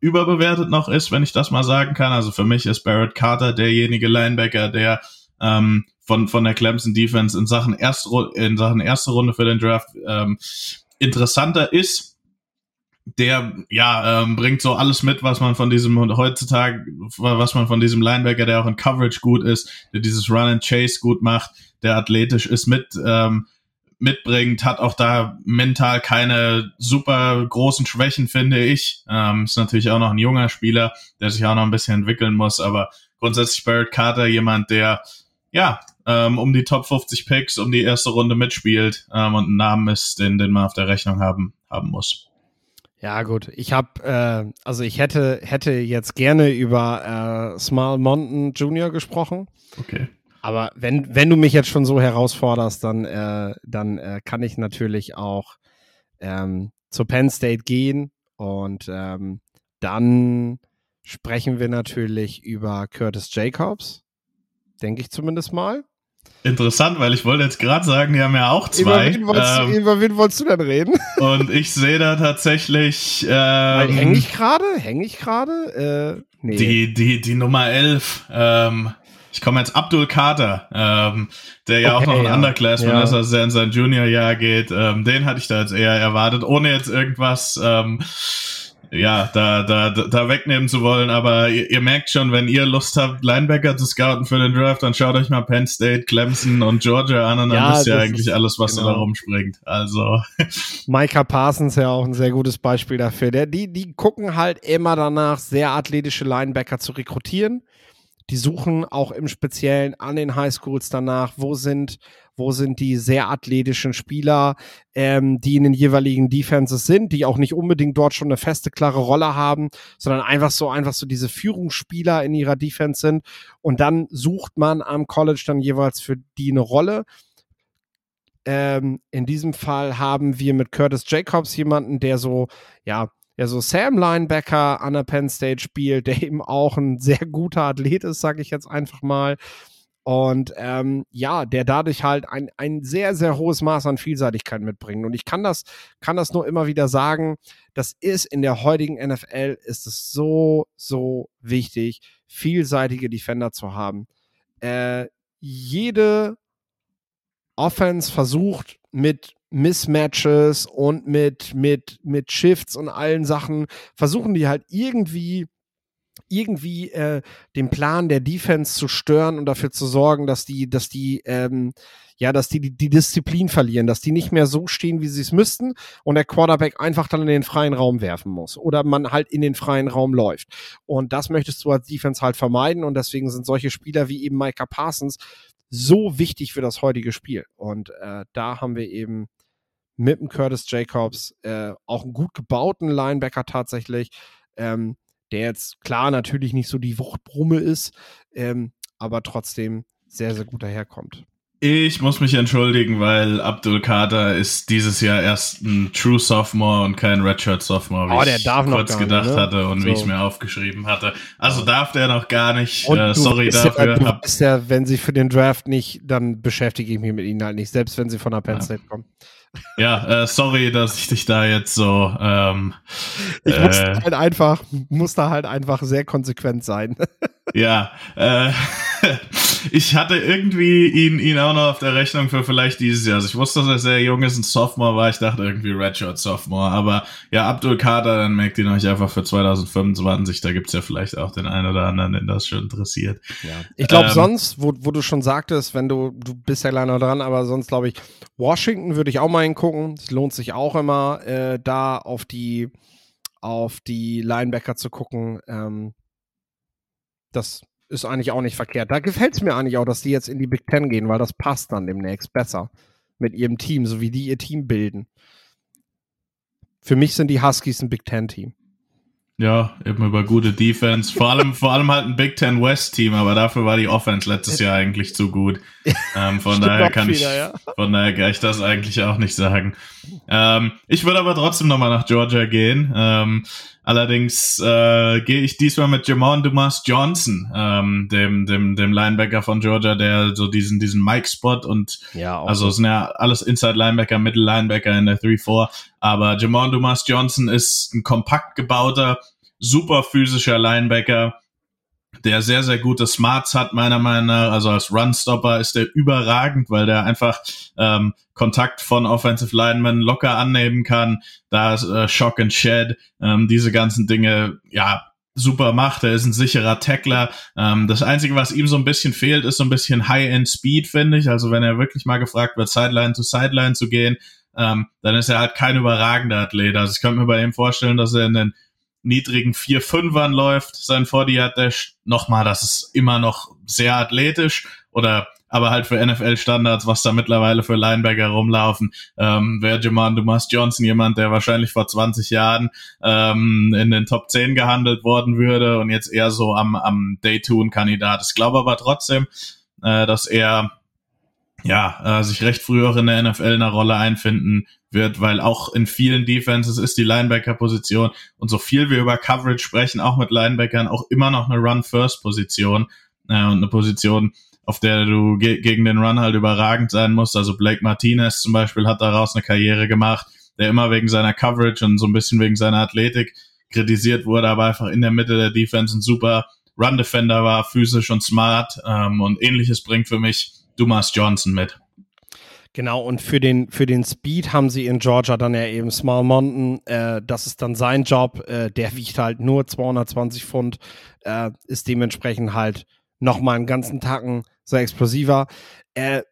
überbewertet noch ist, wenn ich das mal sagen kann. Also für mich ist Barrett Carter derjenige Linebacker, der ähm, von, von der Clemson Defense in Sachen, erste, in Sachen erste Runde für den Draft ähm, interessanter ist der ja ähm, bringt so alles mit, was man von diesem heutzutage, was man von diesem Linebacker, der auch in Coverage gut ist, der dieses Run and Chase gut macht, der athletisch ist mit ähm, mitbringt, hat auch da mental keine super großen Schwächen, finde ich. Ähm, ist natürlich auch noch ein junger Spieler, der sich auch noch ein bisschen entwickeln muss, aber grundsätzlich Barrett Carter jemand, der ja ähm, um die Top 50 Picks, um die erste Runde mitspielt ähm, und ein Namen ist, den, den man auf der Rechnung haben, haben muss. Ja, gut. Ich habe, äh, also ich hätte, hätte jetzt gerne über äh, Small Mountain Jr. gesprochen. Okay. Aber wenn, wenn du mich jetzt schon so herausforderst, dann, äh, dann äh, kann ich natürlich auch ähm, zu Penn State gehen und ähm, dann sprechen wir natürlich über Curtis Jacobs. Denke ich zumindest mal. Interessant, weil ich wollte jetzt gerade sagen, die haben ja auch zwei. Über wen wolltest, ähm, über wen wolltest du denn reden? Und ich sehe da tatsächlich. Ähm, Hänge ich gerade? Hänge ich gerade? Äh, nee. Die, die, die Nummer 11. Ähm, ich komme jetzt Abdul Carter, ähm, der ja okay, auch noch ein ja. Underclassman ja. ist, also der in sein Junior-Jahr geht. Ähm, den hatte ich da jetzt eher erwartet, ohne jetzt irgendwas. Ähm, ja, da, da, da wegnehmen zu wollen, aber ihr, ihr, merkt schon, wenn ihr Lust habt, Linebacker zu scouten für den Draft, dann schaut euch mal Penn State, Clemson und Georgia an und dann ja, wisst ihr eigentlich alles, was genau. da rumspringt. Also. Micah Parsons ja auch ein sehr gutes Beispiel dafür. Der, die, die gucken halt immer danach, sehr athletische Linebacker zu rekrutieren. Die suchen auch im Speziellen an den Highschools danach, wo sind, wo sind die sehr athletischen Spieler, ähm, die in den jeweiligen Defenses sind, die auch nicht unbedingt dort schon eine feste, klare Rolle haben, sondern einfach so, einfach so diese Führungsspieler in ihrer Defense sind. Und dann sucht man am College dann jeweils für die eine Rolle. Ähm, in diesem Fall haben wir mit Curtis Jacobs jemanden, der so, ja, ja so Sam Linebacker an der Penn State spielt, der eben auch ein sehr guter Athlet ist, sage ich jetzt einfach mal. Und ähm, ja, der dadurch halt ein, ein sehr, sehr hohes Maß an Vielseitigkeit mitbringt. Und ich kann das, kann das nur immer wieder sagen, das ist in der heutigen NFL, ist es so, so wichtig, vielseitige Defender zu haben. Äh, jede Offense versucht mit Mismatches und mit, mit, mit Shifts und allen Sachen versuchen die halt irgendwie irgendwie äh, den Plan der Defense zu stören und dafür zu sorgen, dass die, dass die, ähm, ja, dass die, die Disziplin verlieren, dass die nicht mehr so stehen, wie sie es müssten und der Quarterback einfach dann in den freien Raum werfen muss oder man halt in den freien Raum läuft. Und das möchtest du als Defense halt vermeiden und deswegen sind solche Spieler wie eben Micah Parsons so wichtig für das heutige Spiel. Und äh, da haben wir eben mit dem Curtis Jacobs, äh, auch einen gut gebauten Linebacker tatsächlich, ähm, der jetzt klar natürlich nicht so die Wuchtbrumme ist, ähm, aber trotzdem sehr, sehr gut daherkommt. Ich muss mich entschuldigen, weil Abdul Kader ist dieses Jahr erst ein True Sophomore und kein Redshirt Sophomore, wie oh, der ich darf kurz gedacht nicht, ne? hatte und so. wie ich es mir aufgeschrieben hatte. Also darf der noch gar nicht. Äh, sorry dafür. Ja, weißt ja, wenn sie für den Draft nicht, dann beschäftige ich mich mit ihnen halt nicht, selbst wenn sie von der Penn State ja. kommen. Ja, äh, sorry, dass ich dich da jetzt so. Ähm, ich musste äh, halt einfach, musste halt einfach sehr konsequent sein. ja, äh, ich hatte irgendwie ihn, ihn auch noch auf der Rechnung für vielleicht dieses Jahr. Also ich wusste, dass er sehr jung ist, ein Sophomore war. Ich dachte irgendwie Redshirt Sophomore. Aber ja, Abdul Kader, dann merkt ihn euch einfach für 2025. Da gibt's ja vielleicht auch den einen oder anderen, den das schon interessiert. Ja. Ich glaube ähm, sonst, wo, wo du schon sagtest, wenn du, du bist ja kleiner dran, aber sonst glaube ich, Washington würde ich auch mal hingucken. Es lohnt sich auch immer, äh, da auf die, auf die Linebacker zu gucken. Ähm, das ist eigentlich auch nicht verkehrt. Da gefällt es mir eigentlich auch, dass die jetzt in die Big Ten gehen, weil das passt dann demnächst besser mit ihrem Team, so wie die ihr Team bilden. Für mich sind die Huskies ein Big Ten-Team. Ja, eben über gute Defense. Vor allem, vor allem halt ein Big Ten West Team, aber dafür war die Offense letztes Jahr eigentlich zu gut. Ähm, von daher kann wieder, ich, ja. von daher kann ich das eigentlich auch nicht sagen. Ähm, ich würde aber trotzdem nochmal nach Georgia gehen. Ähm, allerdings äh, gehe ich diesmal mit Jamon Dumas Johnson, ähm, dem, dem, dem Linebacker von Georgia, der so diesen, diesen Mike-Spot und ja, also es sind ja alles Inside Linebacker, Middle Linebacker in der 3-4. Aber Jamon Dumas Johnson ist ein kompakt gebauter, super physischer Linebacker der sehr, sehr gute Smarts hat, meiner Meinung nach. Also als Runstopper ist der überragend, weil der einfach ähm, Kontakt von Offensive Linemen locker annehmen kann. Da ist äh, Shock and Shed, ähm, diese ganzen Dinge, ja, super macht. Er ist ein sicherer Tackler. Ähm, das Einzige, was ihm so ein bisschen fehlt, ist so ein bisschen High-End-Speed, finde ich. Also wenn er wirklich mal gefragt wird, Sideline zu Sideline zu gehen, ähm, dann ist er halt kein überragender Athlet. Also ich könnte mir bei ihm vorstellen, dass er in den niedrigen 4-5ern läuft, sein 40-Yard-Dash. Nochmal, das ist immer noch sehr athletisch oder aber halt für NFL-Standards, was da mittlerweile für Linebacker rumlaufen, ähm, wäre Jaman Dumas Johnson jemand, der wahrscheinlich vor 20 Jahren ähm, in den Top 10 gehandelt worden würde und jetzt eher so am, am Day-2-Kandidat. Ich glaube aber trotzdem, äh, dass er ja, äh, sich recht früh auch in der NFL eine Rolle einfinden wird, weil auch in vielen Defenses ist die Linebacker-Position und so viel wir über Coverage sprechen, auch mit Linebackern, auch immer noch eine Run-First-Position äh, und eine Position, auf der du ge gegen den Run halt überragend sein musst. Also Blake Martinez zum Beispiel hat daraus eine Karriere gemacht, der immer wegen seiner Coverage und so ein bisschen wegen seiner Athletik kritisiert wurde, aber einfach in der Mitte der Defense ein super Run-Defender war, physisch und smart ähm, und ähnliches bringt für mich Dumas Johnson mit. Genau, und für den, für den Speed haben sie in Georgia dann ja eben Small Mountain. Äh, das ist dann sein Job. Äh, der wiegt halt nur 220 Pfund, äh, ist dementsprechend halt nochmal einen ganzen Tacken so explosiver. Äh,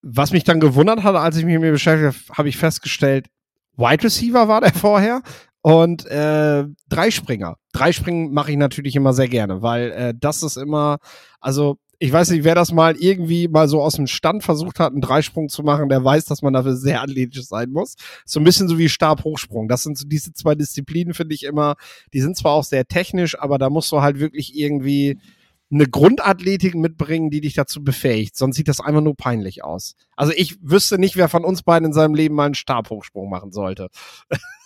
was mich dann gewundert hat, als ich mich mit mir beschäftigt habe, habe ich festgestellt, Wide Receiver war der vorher und äh, Dreispringer. Dreispringen mache ich natürlich immer sehr gerne, weil äh, das ist immer, also ich weiß nicht, wer das mal irgendwie mal so aus dem Stand versucht hat, einen Dreisprung zu machen, der weiß, dass man dafür sehr athletisch sein muss. So ein bisschen so wie Stabhochsprung. Das sind so diese zwei Disziplinen, finde ich immer, die sind zwar auch sehr technisch, aber da musst du halt wirklich irgendwie eine Grundathletik mitbringen, die dich dazu befähigt. Sonst sieht das einfach nur peinlich aus. Also ich wüsste nicht, wer von uns beiden in seinem Leben mal einen Stabhochsprung machen sollte.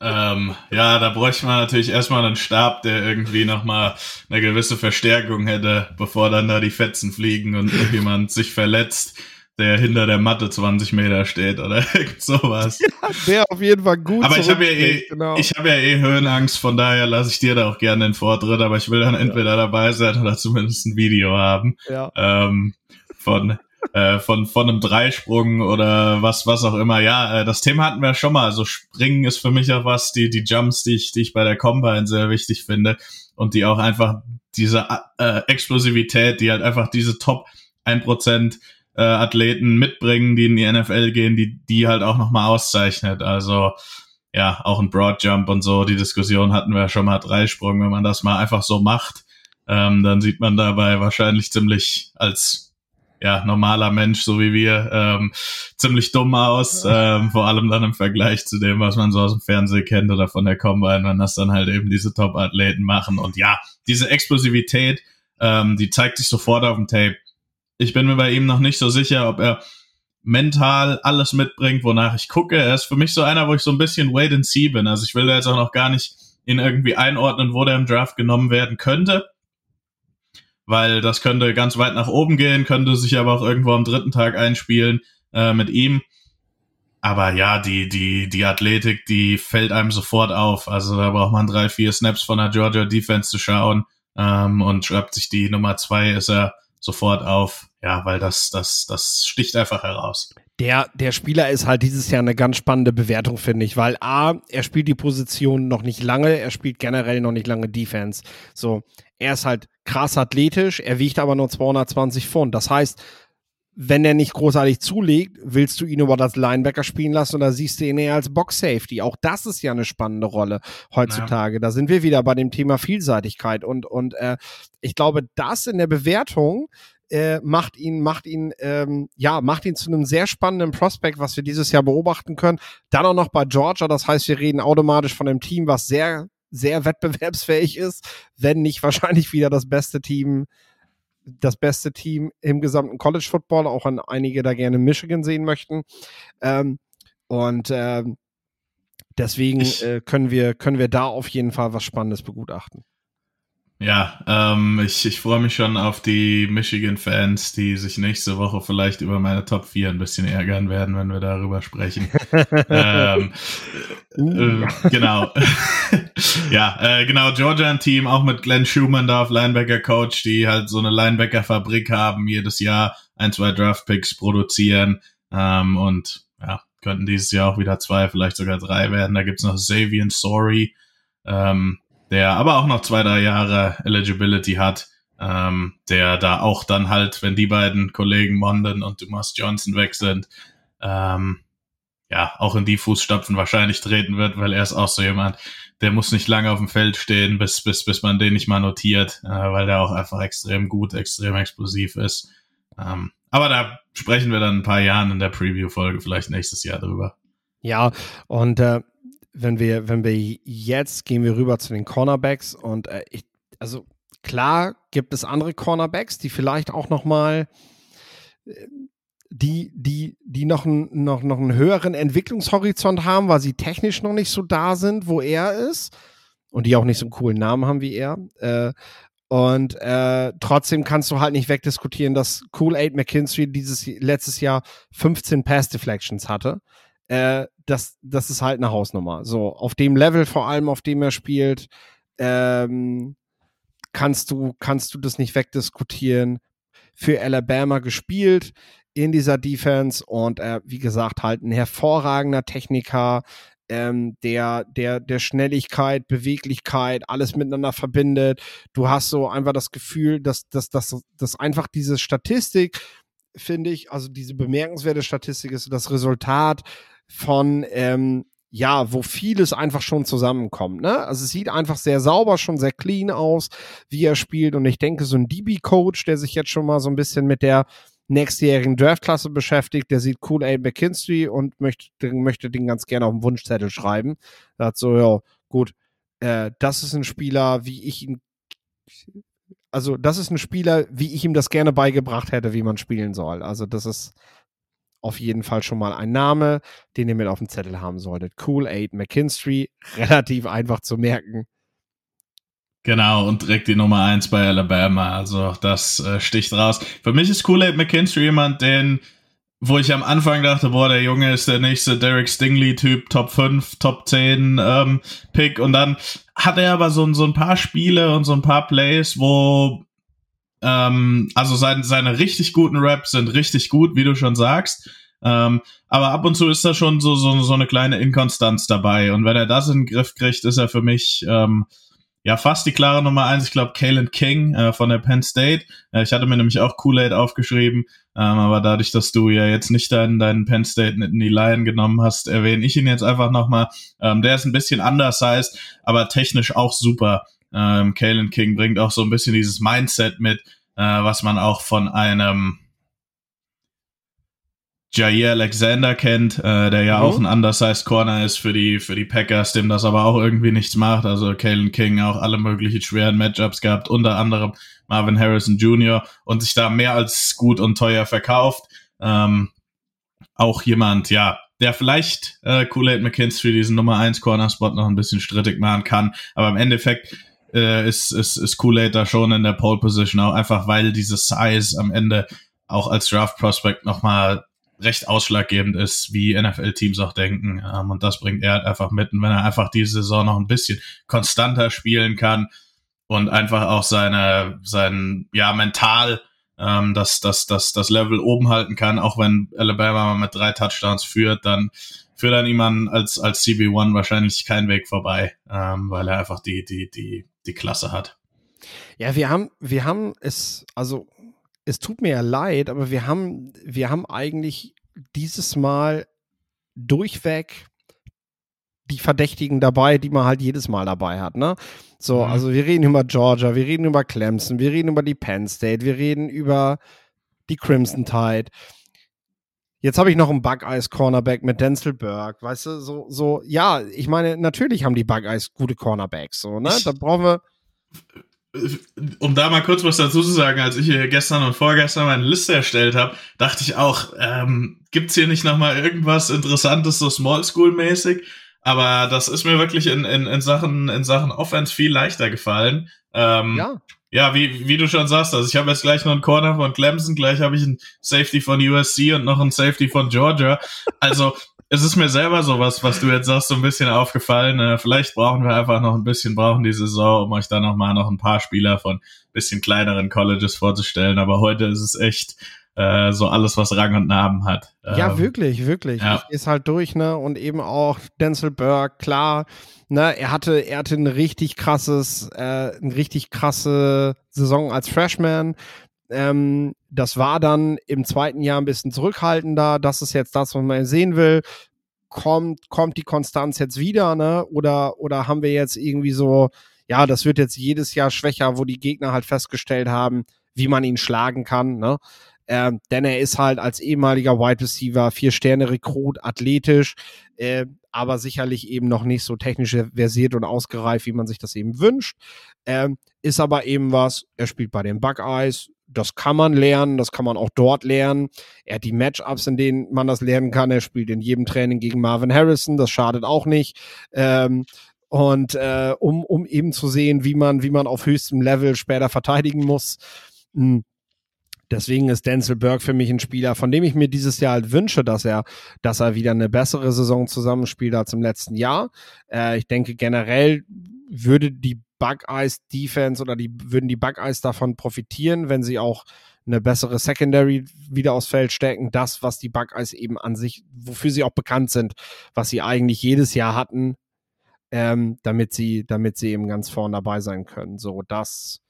ähm, ja, da bräuchte man natürlich erstmal einen Stab, der irgendwie nochmal eine gewisse Verstärkung hätte, bevor dann da die Fetzen fliegen und jemand sich verletzt, der hinter der Matte 20 Meter steht oder irgend sowas. Ja, der auf jeden Fall gut. Aber ich habe ja eh, genau. ich habe ja eh Höhenangst, von daher lasse ich dir da auch gerne den Vortritt, aber ich will dann entweder ja. dabei sein oder zumindest ein Video haben. Ja. Ähm, von äh, von, von einem Dreisprung oder was, was auch immer. Ja, äh, das Thema hatten wir schon mal. Also Springen ist für mich auch was, die, die Jumps, die ich, die ich bei der Combine sehr wichtig finde und die auch einfach diese äh, Explosivität, die halt einfach diese Top 1% äh, Athleten mitbringen, die in die NFL gehen, die, die halt auch nochmal auszeichnet. Also, ja, auch ein Broad Jump und so, die Diskussion hatten wir schon mal Dreisprung, wenn man das mal einfach so macht, ähm, dann sieht man dabei wahrscheinlich ziemlich als ja, normaler Mensch, so wie wir, ähm, ziemlich dumm aus, ähm, vor allem dann im Vergleich zu dem, was man so aus dem Fernsehen kennt oder von der Combine, wenn das dann halt eben diese Top-Athleten machen. Und ja, diese Explosivität, ähm, die zeigt sich sofort auf dem Tape. Ich bin mir bei ihm noch nicht so sicher, ob er mental alles mitbringt, wonach ich gucke. Er ist für mich so einer, wo ich so ein bisschen wait and see bin. Also ich will da jetzt auch noch gar nicht ihn irgendwie einordnen, wo der im Draft genommen werden könnte weil das könnte ganz weit nach oben gehen, könnte sich aber auch irgendwo am dritten Tag einspielen äh, mit ihm. Aber ja, die, die, die Athletik, die fällt einem sofort auf. Also da braucht man drei, vier Snaps von der Georgia Defense zu schauen ähm, und schreibt sich die Nummer zwei, ist er sofort auf. Ja, weil das, das, das sticht einfach heraus. Der, der Spieler ist halt dieses Jahr eine ganz spannende Bewertung, finde ich, weil A, er spielt die Position noch nicht lange, er spielt generell noch nicht lange Defense. So, er ist halt krass athletisch, er wiegt aber nur 220 Pfund. Das heißt, wenn er nicht großartig zulegt, willst du ihn über das Linebacker spielen lassen oder siehst du ihn eher als Box Safety? Auch das ist ja eine spannende Rolle heutzutage. Ja. Da sind wir wieder bei dem Thema Vielseitigkeit und und äh, ich glaube, das in der Bewertung äh, macht ihn, macht ihn, ähm, ja, macht ihn zu einem sehr spannenden Prospect, was wir dieses Jahr beobachten können. Dann auch noch bei Georgia, das heißt, wir reden automatisch von einem Team, was sehr, sehr wettbewerbsfähig ist, wenn nicht wahrscheinlich wieder das beste Team, das beste Team im gesamten College Football, auch an einige da gerne Michigan sehen möchten. Ähm, und ähm, deswegen äh, können wir, können wir da auf jeden Fall was Spannendes begutachten. Ja, ähm, ich, ich freue mich schon auf die Michigan-Fans, die sich nächste Woche vielleicht über meine Top 4 ein bisschen ärgern werden, wenn wir darüber sprechen. ähm, uh. äh, genau. ja, äh, genau, Georgia ein Team, auch mit Glenn Schumann da auf Linebacker-Coach, die halt so eine Linebacker-Fabrik haben, jedes Jahr ein, zwei Draft-Picks produzieren ähm, und ja, könnten dieses Jahr auch wieder zwei, vielleicht sogar drei werden. Da gibt's noch Xavier Sorry, ähm, der aber auch noch zwei, drei Jahre Eligibility hat, ähm, der da auch dann halt, wenn die beiden Kollegen Monden und Dumas Johnson weg sind, ähm, ja, auch in die Fußstapfen wahrscheinlich treten wird, weil er ist auch so jemand, der muss nicht lange auf dem Feld stehen, bis, bis, bis man den nicht mal notiert, äh, weil der auch einfach extrem gut, extrem explosiv ist. Ähm, aber da sprechen wir dann ein paar Jahren in der Preview-Folge vielleicht nächstes Jahr drüber. Ja, und äh, wenn wir, wenn wir jetzt gehen wir rüber zu den Cornerbacks und äh, ich, also klar gibt es andere Cornerbacks, die vielleicht auch noch mal äh, die, die, die noch, ein, noch, noch einen höheren Entwicklungshorizont haben, weil sie technisch noch nicht so da sind, wo er ist. Und die auch nicht so einen coolen Namen haben wie er. Äh, und äh, trotzdem kannst du halt nicht wegdiskutieren, dass Cool Aid McKinstry dieses letztes Jahr 15 Pass Deflections hatte. Äh, das, das ist halt eine Hausnummer. So, auf dem Level vor allem, auf dem er spielt, ähm, kannst du, kannst du das nicht wegdiskutieren. Für Alabama gespielt in dieser Defense und äh, wie gesagt, halt ein hervorragender Techniker, ähm, der, der, der Schnelligkeit, Beweglichkeit, alles miteinander verbindet. Du hast so einfach das Gefühl, dass, dass, dass, dass einfach diese Statistik, finde ich, also diese bemerkenswerte Statistik ist das Resultat von ähm, ja, wo vieles einfach schon zusammenkommt. Ne? Also es sieht einfach sehr sauber, schon sehr clean aus, wie er spielt. Und ich denke, so ein DB-Coach, der sich jetzt schon mal so ein bisschen mit der nächstjährigen Draftklasse beschäftigt, der sieht cool Abe McKinstry und möchte, möchte den ganz gerne auf den Wunschzettel schreiben. Hat so, ja, gut, äh, das ist ein Spieler, wie ich ihn, also das ist ein Spieler, wie ich ihm das gerne beigebracht hätte, wie man spielen soll. Also das ist auf jeden Fall schon mal ein Name, den ihr mit auf dem Zettel haben solltet. Cool Aid McKinstry, relativ einfach zu merken. Genau, und direkt die Nummer eins bei Alabama. Also das äh, sticht raus. Für mich ist Kool-Aid McKinstry jemand, den, wo ich am Anfang dachte, boah, der Junge ist der nächste Derek Stingley-Typ, Top 5, Top 10 ähm, Pick. Und dann hat er aber so, so ein paar Spiele und so ein paar Plays, wo ähm, also sein, seine richtig guten Raps sind richtig gut, wie du schon sagst. Ähm, aber ab und zu ist da schon so, so, so eine kleine Inkonstanz dabei. Und wenn er das in den Griff kriegt, ist er für mich ähm, ja fast die klare Nummer eins. Ich glaube, Kalen King äh, von der Penn State. Äh, ich hatte mir nämlich auch Kool-Aid aufgeschrieben, ähm, aber dadurch, dass du ja jetzt nicht deinen, deinen Penn State in die Line genommen hast, erwähne ich ihn jetzt einfach nochmal. Ähm, der ist ein bisschen undersized, aber technisch auch super. Ähm, Kalen King bringt auch so ein bisschen dieses Mindset mit, äh, was man auch von einem Jair Alexander kennt, äh, der ja mhm. auch ein undersized Corner ist für die, für die Packers, dem das aber auch irgendwie nichts macht. Also Kalen King auch alle möglichen schweren Matchups gehabt, unter anderem Marvin Harrison Jr. und sich da mehr als gut und teuer verkauft. Ähm, auch jemand, ja, der vielleicht äh, Kool-Aid McKinstry für diesen Nummer 1 Corner-Spot noch ein bisschen strittig machen kann. Aber im Endeffekt äh, ist, ist, ist Kool-Aid da schon in der Pole Position, auch einfach weil diese Size am Ende auch als Draft Prospect nochmal recht ausschlaggebend ist, wie NFL-Teams auch denken. Ähm, und das bringt er halt einfach mit. Und wenn er einfach diese Saison noch ein bisschen konstanter spielen kann und einfach auch seine, sein, ja, mental ähm, das, das, das, das Level oben halten kann, auch wenn Alabama mit drei Touchdowns führt, dann führt dann jemand als, als CB1 wahrscheinlich kein Weg vorbei, ähm, weil er einfach die, die, die, die Klasse hat. Ja, wir haben, wir haben es, also es tut mir ja leid, aber wir haben, wir haben eigentlich dieses Mal durchweg die Verdächtigen dabei, die man halt jedes Mal dabei hat, ne? So, mhm. also wir reden über Georgia, wir reden über Clemson, wir reden über die Penn State, wir reden über die Crimson Tide. Jetzt habe ich noch einen Buckeyes Cornerback mit Denzel Burke, weißt du, so, so, ja, ich meine, natürlich haben die Buckeyes gute Cornerbacks, so, ne? Da brauchen wir um da mal kurz was dazu zu sagen, als ich hier gestern und vorgestern meine Liste erstellt habe, dachte ich auch, ähm, gibt's hier nicht noch mal irgendwas Interessantes, so Small School mäßig? Aber das ist mir wirklich in, in, in Sachen in Sachen Offense viel leichter gefallen. Ähm, ja. Ja, wie, wie du schon sagst, also ich habe jetzt gleich noch einen Corner von Clemson, gleich habe ich einen Safety von USC und noch einen Safety von Georgia. Also es ist mir selber sowas, was du jetzt sagst, so ein bisschen aufgefallen. Äh, vielleicht brauchen wir einfach noch ein bisschen, brauchen die Saison, um euch da noch mal noch ein paar Spieler von bisschen kleineren Colleges vorzustellen. Aber heute ist es echt äh, so alles, was Rang und Namen hat. Ja, ähm, wirklich, wirklich. Ja. Ist halt durch, ne? Und eben auch Denzel Burke, klar, ne? Er hatte, er hatte ein richtig krasses, äh, eine richtig krasse Saison als Freshman. Ähm, das war dann im zweiten Jahr ein bisschen zurückhaltender. Das ist jetzt das, was man sehen will. Kommt, kommt die Konstanz jetzt wieder, ne? Oder, oder haben wir jetzt irgendwie so, ja, das wird jetzt jedes Jahr schwächer, wo die Gegner halt festgestellt haben, wie man ihn schlagen kann, ne? Ähm, denn er ist halt als ehemaliger Wide Receiver, vier Sterne Rekrut, athletisch, äh, aber sicherlich eben noch nicht so technisch versiert und ausgereift, wie man sich das eben wünscht. Ähm, ist aber eben was, er spielt bei den Buckeyes, das kann man lernen, das kann man auch dort lernen. Er hat die Matchups, in denen man das lernen kann. Er spielt in jedem Training gegen Marvin Harrison, das schadet auch nicht. Ähm, und äh, um, um eben zu sehen, wie man, wie man auf höchstem Level später verteidigen muss. Hm. Deswegen ist Denzel Burke für mich ein Spieler, von dem ich mir dieses Jahr halt wünsche, dass er, dass er wieder eine bessere Saison zusammenspielt als im letzten Jahr. Äh, ich denke generell würde die Buckeyes Defense oder die würden die Buckeyes davon profitieren, wenn sie auch eine bessere Secondary wieder aufs Feld stecken. Das, was die Buckeyes eben an sich, wofür sie auch bekannt sind, was sie eigentlich jedes Jahr hatten, ähm, damit sie, damit sie eben ganz vorn dabei sein können. So, das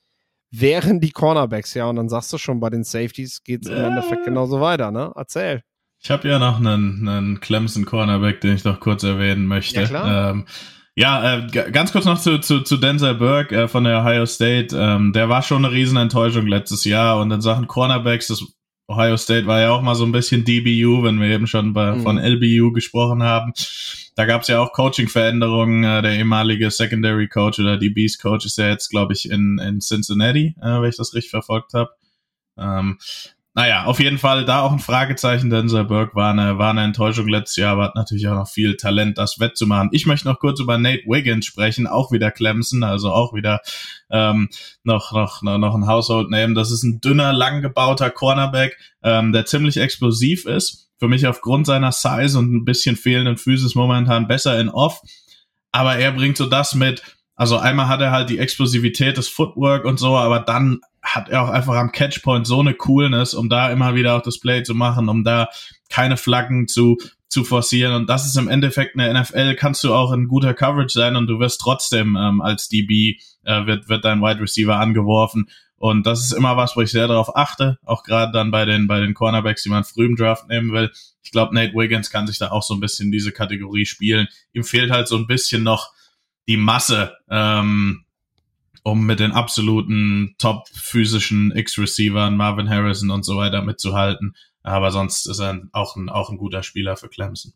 wären die Cornerbacks, ja. Und dann sagst du schon, bei den Safeties geht es im Endeffekt genauso weiter, ne? Erzähl. Ich habe ja noch einen, einen Clemson Cornerback, den ich noch kurz erwähnen möchte. Ja, klar. Ähm, ja, äh, ganz kurz noch zu, zu, zu Denzel Burke äh, von der Ohio State. Ähm, der war schon eine Riesenenttäuschung letztes Jahr und in Sachen Cornerbacks, das Ohio State war ja auch mal so ein bisschen DBU, wenn wir eben schon bei, mhm. von LBU gesprochen haben. Da gab es ja auch Coaching-Veränderungen. Äh, der ehemalige Secondary Coach oder DBs Coach ist ja jetzt, glaube ich, in, in Cincinnati, äh, wenn ich das richtig verfolgt habe. Ähm, naja, auf jeden Fall da auch ein Fragezeichen. Denzel Burke war eine, war eine Enttäuschung letztes Jahr, aber hat natürlich auch noch viel Talent, das wettzumachen. Ich möchte noch kurz über Nate Wiggins sprechen, auch wieder Clemson, also auch wieder ähm, noch, noch, noch, ein Household Name. Das ist ein dünner, lang gebauter Cornerback, ähm, der ziemlich explosiv ist. Für mich aufgrund seiner Size und ein bisschen fehlenden Physis momentan besser in Off. Aber er bringt so das mit, also einmal hat er halt die Explosivität des Footwork und so, aber dann hat er auch einfach am Catchpoint so eine Coolness, um da immer wieder auch das Play zu machen, um da keine Flaggen zu, zu forcieren. Und das ist im Endeffekt eine NFL, kannst du auch in guter Coverage sein und du wirst trotzdem ähm, als DB, äh, wird, wird dein Wide Receiver angeworfen. Und das ist immer was, wo ich sehr darauf achte, auch gerade dann bei den, bei den Cornerbacks, die man früh im Draft nehmen will. Ich glaube, Nate Wiggins kann sich da auch so ein bisschen diese Kategorie spielen. Ihm fehlt halt so ein bisschen noch die Masse, ähm, um mit den absoluten top physischen X-Receivern, Marvin Harrison und so weiter mitzuhalten. Aber sonst ist er auch ein, auch ein guter Spieler für Clemson.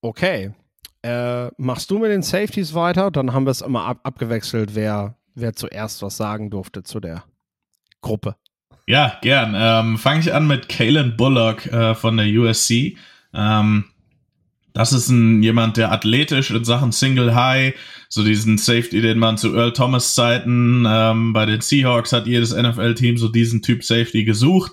Okay. Äh, machst du mit den Safeties weiter? Dann haben wir es immer ab abgewechselt, wer, wer zuerst was sagen durfte zu der Gruppe. Ja, gern. Ähm, Fange ich an mit Kalen Bullock äh, von der USC. Ähm, das ist ein jemand, der athletisch in Sachen Single High, so diesen Safety, den man zu Earl Thomas Zeiten ähm, bei den Seahawks hat jedes NFL-Team so diesen Typ Safety gesucht.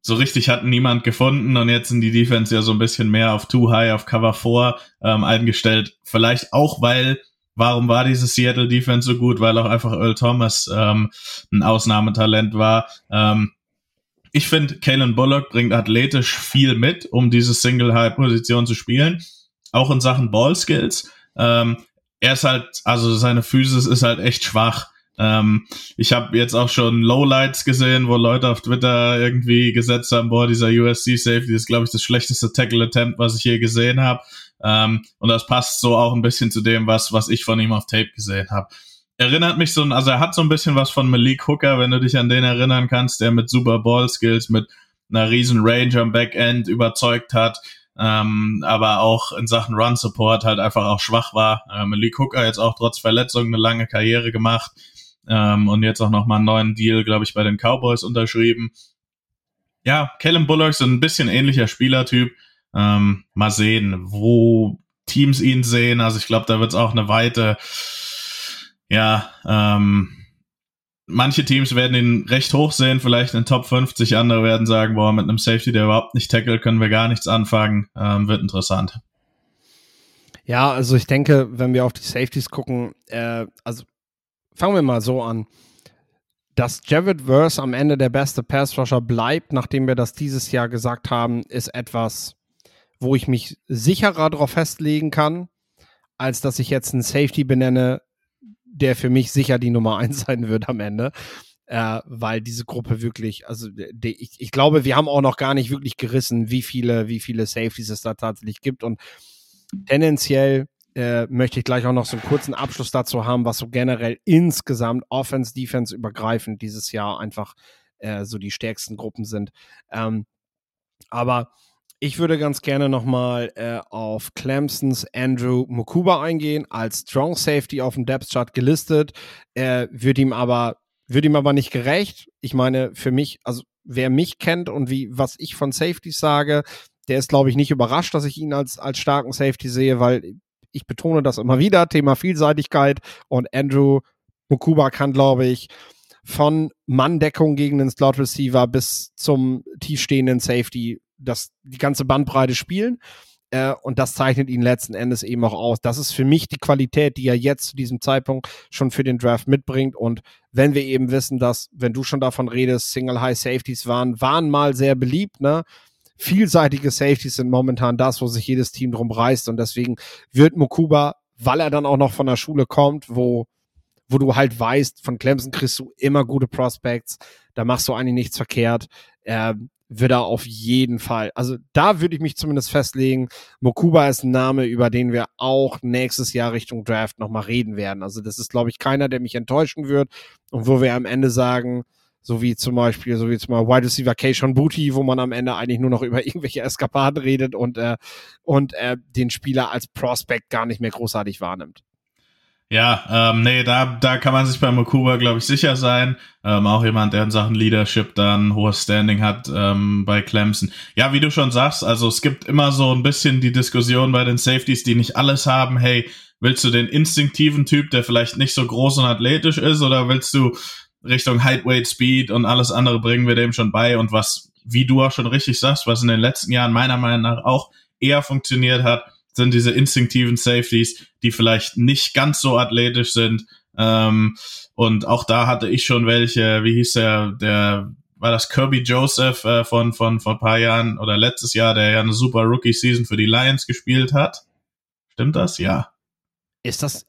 So richtig hat niemand gefunden und jetzt sind die Defense ja so ein bisschen mehr auf Too High, auf Cover 4 ähm, eingestellt. Vielleicht auch, weil Warum war diese Seattle Defense so gut? Weil auch einfach Earl Thomas ähm, ein Ausnahmetalent war. Ähm, ich finde, Kalen Bullock bringt athletisch viel mit, um diese Single-High-Position zu spielen. Auch in Sachen Ball-Skills. Ähm, er ist halt, also seine Physis ist halt echt schwach. Ähm, ich habe jetzt auch schon Lowlights gesehen, wo Leute auf Twitter irgendwie gesetzt haben, boah, dieser USC Safety ist, glaube ich, das schlechteste Tackle Attempt, was ich je gesehen habe. Ähm, und das passt so auch ein bisschen zu dem, was, was ich von ihm auf Tape gesehen habe erinnert mich so, also er hat so ein bisschen was von Malik Hooker, wenn du dich an den erinnern kannst, der mit Super Ball Skills, mit einer riesen Range am Backend überzeugt hat, ähm, aber auch in Sachen Run Support halt einfach auch schwach war. Äh, Malik Hooker jetzt auch trotz Verletzung eine lange Karriere gemacht ähm, und jetzt auch nochmal einen neuen Deal, glaube ich, bei den Cowboys unterschrieben. Ja, Callum Bullock ist ein bisschen ähnlicher Spielertyp. Ähm, mal sehen, wo Teams ihn sehen. Also ich glaube, da wird es auch eine weite ja, ähm, manche Teams werden ihn recht hoch sehen, vielleicht in Top 50, andere werden sagen, boah, mit einem Safety, der überhaupt nicht tackelt, können wir gar nichts anfangen. Ähm, wird interessant. Ja, also ich denke, wenn wir auf die Safeties gucken, äh, also fangen wir mal so an. Dass Jared Verse am Ende der beste Pass-Rusher bleibt, nachdem wir das dieses Jahr gesagt haben, ist etwas, wo ich mich sicherer darauf festlegen kann, als dass ich jetzt einen Safety benenne, der für mich sicher die Nummer eins sein wird am Ende. Äh, weil diese Gruppe wirklich, also die, ich, ich glaube, wir haben auch noch gar nicht wirklich gerissen, wie viele, wie viele Safeties es da tatsächlich gibt. Und tendenziell äh, möchte ich gleich auch noch so einen kurzen Abschluss dazu haben, was so generell insgesamt Offense, Defense übergreifend dieses Jahr einfach äh, so die stärksten Gruppen sind. Ähm, aber ich würde ganz gerne nochmal äh, auf Clemsons Andrew Mukuba eingehen, als Strong Safety auf dem Depth Chart gelistet. Äh, wird ihm aber, wird ihm aber nicht gerecht. Ich meine, für mich, also wer mich kennt und wie, was ich von Safeties sage, der ist, glaube ich, nicht überrascht, dass ich ihn als, als starken Safety sehe, weil ich betone das immer wieder, Thema Vielseitigkeit und Andrew Mukuba kann, glaube ich, von Manndeckung gegen den Slot Receiver bis zum tiefstehenden Safety das, die ganze Bandbreite spielen. Äh, und das zeichnet ihn letzten Endes eben auch aus. Das ist für mich die Qualität, die er jetzt zu diesem Zeitpunkt schon für den Draft mitbringt. Und wenn wir eben wissen, dass, wenn du schon davon redest, Single High Safeties waren, waren mal sehr beliebt, ne? vielseitige Safeties sind momentan das, wo sich jedes Team drum reißt. Und deswegen wird Mokuba, weil er dann auch noch von der Schule kommt, wo, wo du halt weißt, von Clemson kriegst du immer gute Prospects, da machst du eigentlich nichts verkehrt, äh, wird er auf jeden Fall, also da würde ich mich zumindest festlegen, Mokuba ist ein Name, über den wir auch nächstes Jahr Richtung Draft nochmal reden werden. Also das ist, glaube ich, keiner, der mich enttäuschen wird und wo wir am Ende sagen, so wie zum Beispiel, so wie zum Beispiel Wide Receiver Keishon Booty, wo man am Ende eigentlich nur noch über irgendwelche Eskapaden redet und, äh, und äh, den Spieler als Prospect gar nicht mehr großartig wahrnimmt. Ja, ähm, nee, da, da kann man sich bei Mokuba, glaube ich, sicher sein. Ähm, auch jemand, der in Sachen Leadership dann hohes Standing hat ähm, bei Clemson. Ja, wie du schon sagst, also es gibt immer so ein bisschen die Diskussion bei den Safeties, die nicht alles haben. Hey, willst du den instinktiven Typ, der vielleicht nicht so groß und athletisch ist, oder willst du Richtung Height, Weight, Speed und alles andere bringen wir dem schon bei. Und was, wie du auch schon richtig sagst, was in den letzten Jahren meiner Meinung nach auch eher funktioniert hat, sind diese instinktiven Safeties, die vielleicht nicht ganz so athletisch sind. Ähm, und auch da hatte ich schon welche, wie hieß der, der war das Kirby Joseph äh, von, von vor ein paar Jahren oder letztes Jahr, der ja eine super Rookie-Season für die Lions gespielt hat. Stimmt das? Ja. Ist das,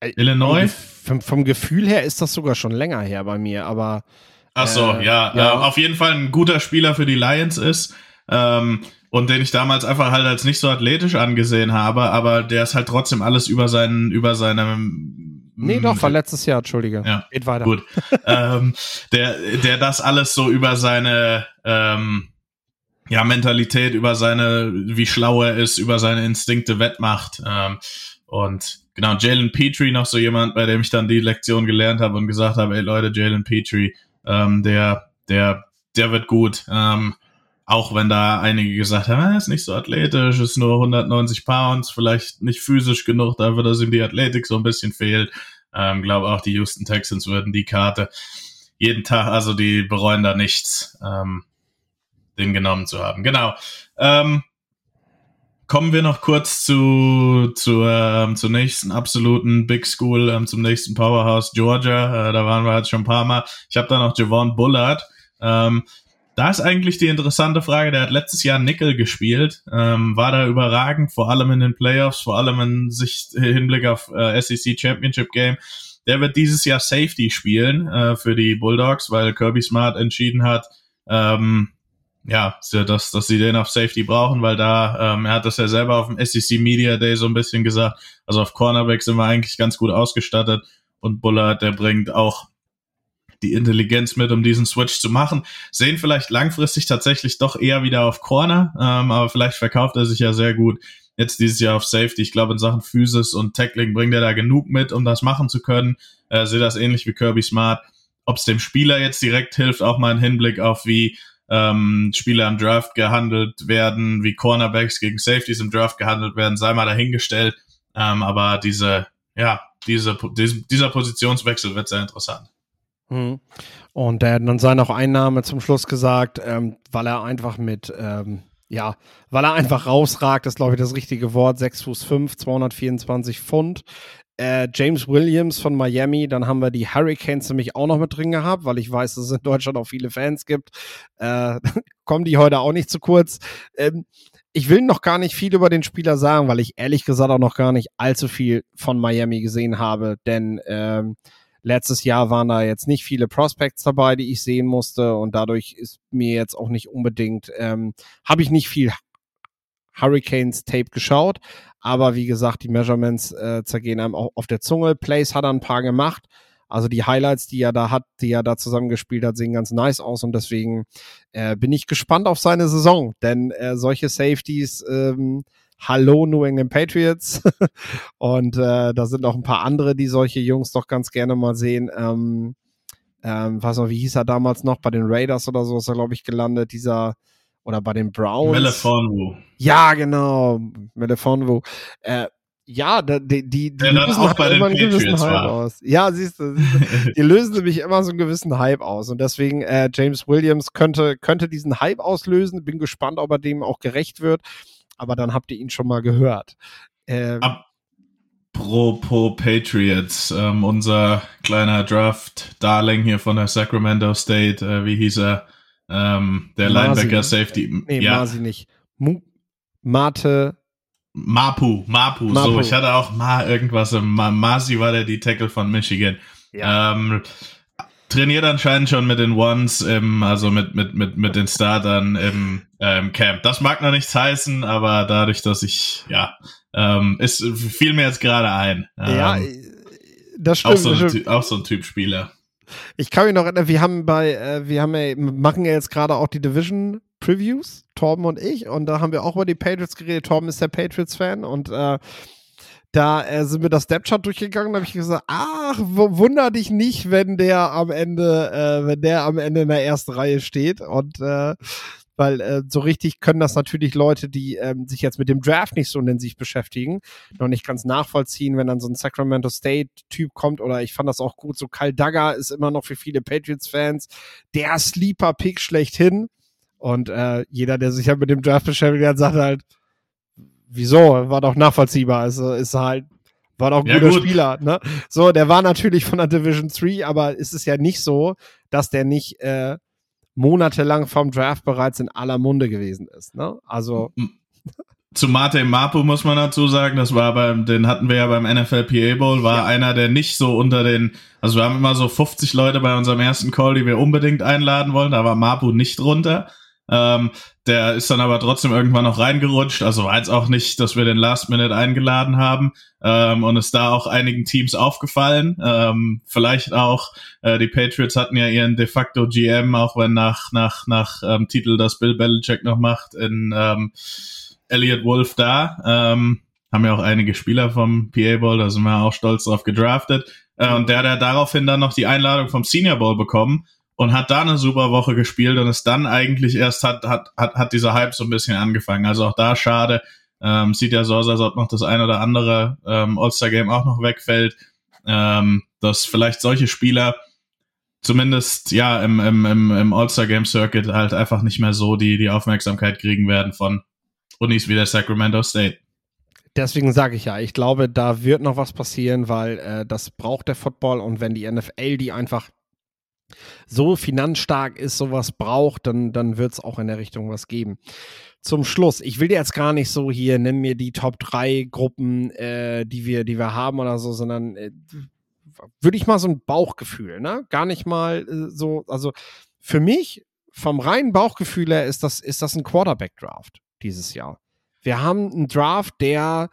äh, Illinois? Vom, vom, Gefühl her ist das sogar schon länger her bei mir, aber. Ach so, äh, ja, ja. Äh, auf jeden Fall ein guter Spieler für die Lions ist. Ähm, und den ich damals einfach halt als nicht so athletisch angesehen habe, aber der ist halt trotzdem alles über seinen, über seine Nee, doch, war letztes Jahr, Entschuldige. Ja, Geht weiter. Gut. ähm, der, der das alles so über seine ähm, ja, Mentalität, über seine, wie schlau er ist, über seine Instinkte wettmacht. Ähm, und genau, Jalen Petrie noch so jemand, bei dem ich dann die Lektion gelernt habe und gesagt habe, ey Leute, Jalen Petrie, ähm, der, der, der wird gut. Ähm, auch wenn da einige gesagt haben, er ist nicht so athletisch, ist nur 190 Pounds, vielleicht nicht physisch genug, dafür, dass ihm die Athletik so ein bisschen fehlt. Ähm, glaube auch die Houston Texans würden die Karte jeden Tag, also die bereuen da nichts, ähm, den genommen zu haben. Genau. Ähm, kommen wir noch kurz zu, zu ähm, zur nächsten absoluten Big School, ähm, zum nächsten Powerhouse Georgia. Äh, da waren wir jetzt schon ein paar Mal. Ich habe da noch Javon Bullard. Ähm, da ist eigentlich die interessante Frage, der hat letztes Jahr Nickel gespielt, ähm, war da überragend, vor allem in den Playoffs, vor allem in sich Hinblick auf äh, SEC Championship Game. Der wird dieses Jahr Safety spielen äh, für die Bulldogs, weil Kirby Smart entschieden hat, ähm, ja, dass, dass sie den auf Safety brauchen, weil da, ähm, er hat das ja selber auf dem SEC Media Day so ein bisschen gesagt, also auf Cornerback sind wir eigentlich ganz gut ausgestattet und Bullard, der bringt auch die Intelligenz mit, um diesen Switch zu machen. Sehen vielleicht langfristig tatsächlich doch eher wieder auf Corner, ähm, aber vielleicht verkauft er sich ja sehr gut jetzt dieses Jahr auf Safety. Ich glaube, in Sachen Physis und Tackling bringt er da genug mit, um das machen zu können. Äh, sehe das ähnlich wie Kirby Smart. Ob es dem Spieler jetzt direkt hilft, auch mal ein Hinblick auf wie ähm, Spieler im Draft gehandelt werden, wie Cornerbacks gegen Safeties im Draft gehandelt werden, sei mal dahingestellt. Ähm, aber diese, ja, diese, dieser Positionswechsel wird sehr interessant. Mhm. Und er hat dann seine auch Einnahme zum Schluss gesagt, ähm, weil er einfach mit, ähm, ja, weil er einfach rausragt, ist glaube ich das richtige Wort, 6 Fuß 5, 224 Pfund. Äh, James Williams von Miami, dann haben wir die Hurricanes nämlich auch noch mit drin gehabt, weil ich weiß, dass es in Deutschland auch viele Fans gibt. Äh, kommen die heute auch nicht zu kurz. Ähm, ich will noch gar nicht viel über den Spieler sagen, weil ich ehrlich gesagt auch noch gar nicht allzu viel von Miami gesehen habe, denn ähm, letztes Jahr waren da jetzt nicht viele Prospects dabei, die ich sehen musste und dadurch ist mir jetzt auch nicht unbedingt, ähm, habe ich nicht viel Hurricanes Tape geschaut, aber wie gesagt, die Measurements äh, zergehen einem auch auf der Zunge. Plays hat er ein paar gemacht. Also die Highlights, die er da hat, die er da zusammengespielt hat, sehen ganz nice aus und deswegen äh, bin ich gespannt auf seine Saison, denn äh, solche Safeties, ähm, hallo New England Patriots und äh, da sind auch ein paar andere, die solche Jungs doch ganz gerne mal sehen. Ähm, ähm, weiß noch, wie hieß er damals noch bei den Raiders oder so ist er glaube ich gelandet, dieser oder bei den Browns. Melefonwu. Ja, genau, Melefonwu. Äh, ja, die, die, die lösen halt immer einen gewissen Patriots Hype war. aus. Ja, siehst du, siehst du. die lösen nämlich immer so einen gewissen Hype aus. Und deswegen, äh, James Williams könnte, könnte diesen Hype auslösen. Bin gespannt, ob er dem auch gerecht wird. Aber dann habt ihr ihn schon mal gehört. Ähm, Apropos Patriots, ähm, unser kleiner Draft-Darling hier von der Sacramento State, äh, wie hieß er? Ähm, der Masi. Linebacker Safety. nee, ja, Masi nicht. Mu Mate, Mapu, Mapu, Mapu. so, ich hatte auch Ma irgendwas, im Ma Masi war der die Tackle von Michigan. Ähm, trainiert anscheinend schon mit den Ones, im, also mit, mit, mit, mit den Startern im ähm, Camp. Das mag noch nichts heißen, aber dadurch, dass ich, ja, ähm, ist, fiel mir jetzt gerade ein. Ähm, ja, das auch, stimmt. so das ein, auch so ein Typ Spieler. Ich kann mich noch erinnern, wir haben bei, äh, wir haben ja, machen ja jetzt gerade auch die Division Previews, Torben und ich, und da haben wir auch über die Patriots geredet. Torben ist der Patriots-Fan und äh, da äh, sind wir das Depth-Chart durchgegangen, da habe ich gesagt, ach, wunder dich nicht, wenn der am Ende, äh, wenn der am Ende in der ersten Reihe steht. Und äh, weil äh, so richtig können das natürlich Leute, die ähm, sich jetzt mit dem Draft nicht so intensiv beschäftigen, noch nicht ganz nachvollziehen, wenn dann so ein Sacramento State-Typ kommt. Oder ich fand das auch gut, so Kyle Dagger ist immer noch für viele Patriots-Fans. Der Sleeper-Pick schlechthin. Und äh, jeder, der sich halt mit dem Draft beschäftigt hat, sagt halt, wieso, war doch nachvollziehbar, also ist halt war doch ein Ja, guter gut. Spieler, ne? So, der war natürlich von der Division 3, aber es ist ja nicht so, dass der nicht äh, monatelang vom Draft bereits in aller Munde gewesen ist, ne? Also, Zu Mate Mapu muss man dazu sagen, das war beim, den hatten wir ja beim NFL PA Bowl, war Ja. einer, der nicht so unter den, also wir haben immer so 50 Leute bei unserem ersten Call, die wir unbedingt einladen wollen, da war Mapu nicht drunter. Ähm, der ist dann aber trotzdem irgendwann noch reingerutscht, also war jetzt auch nicht, dass wir den Last Minute eingeladen haben ähm, und ist da auch einigen Teams aufgefallen. Ähm, vielleicht auch, äh, die Patriots hatten ja ihren de facto GM, auch wenn nach, nach, nach ähm, Titel das Bill Belichick noch macht, in ähm, Elliot Wolf da. Ähm, haben ja auch einige Spieler vom PA Bowl, da sind wir auch stolz drauf gedraftet. Äh, und der hat ja daraufhin dann noch die Einladung vom Senior Bowl bekommen und hat da eine super Woche gespielt und es dann eigentlich erst hat, hat, hat, hat dieser Hype so ein bisschen angefangen. Also auch da schade. Ähm, sieht ja so aus, als ob noch das ein oder andere ähm, All-Star-Game auch noch wegfällt. Ähm, dass vielleicht solche Spieler zumindest ja im, im, im, im All-Star-Game-Circuit halt einfach nicht mehr so die, die Aufmerksamkeit kriegen werden von Unis wie der Sacramento State. deswegen sage ich ja, ich glaube, da wird noch was passieren, weil äh, das braucht der Football und wenn die NFL die einfach so finanzstark ist, sowas braucht, dann, dann wird es auch in der Richtung was geben. Zum Schluss, ich will dir jetzt gar nicht so hier, nenn mir die Top 3 Gruppen, äh, die, wir, die wir haben oder so, sondern äh, würde ich mal so ein Bauchgefühl, ne? Gar nicht mal äh, so, also für mich, vom reinen Bauchgefühl her, ist das, ist das ein Quarterback-Draft dieses Jahr. Wir haben einen Draft, der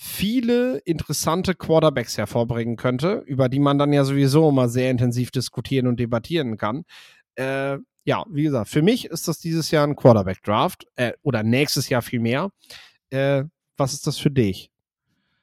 viele interessante Quarterbacks hervorbringen könnte, über die man dann ja sowieso immer sehr intensiv diskutieren und debattieren kann. Äh, ja, wie gesagt, für mich ist das dieses Jahr ein Quarterback-Draft äh, oder nächstes Jahr viel mehr. Äh, was ist das für dich?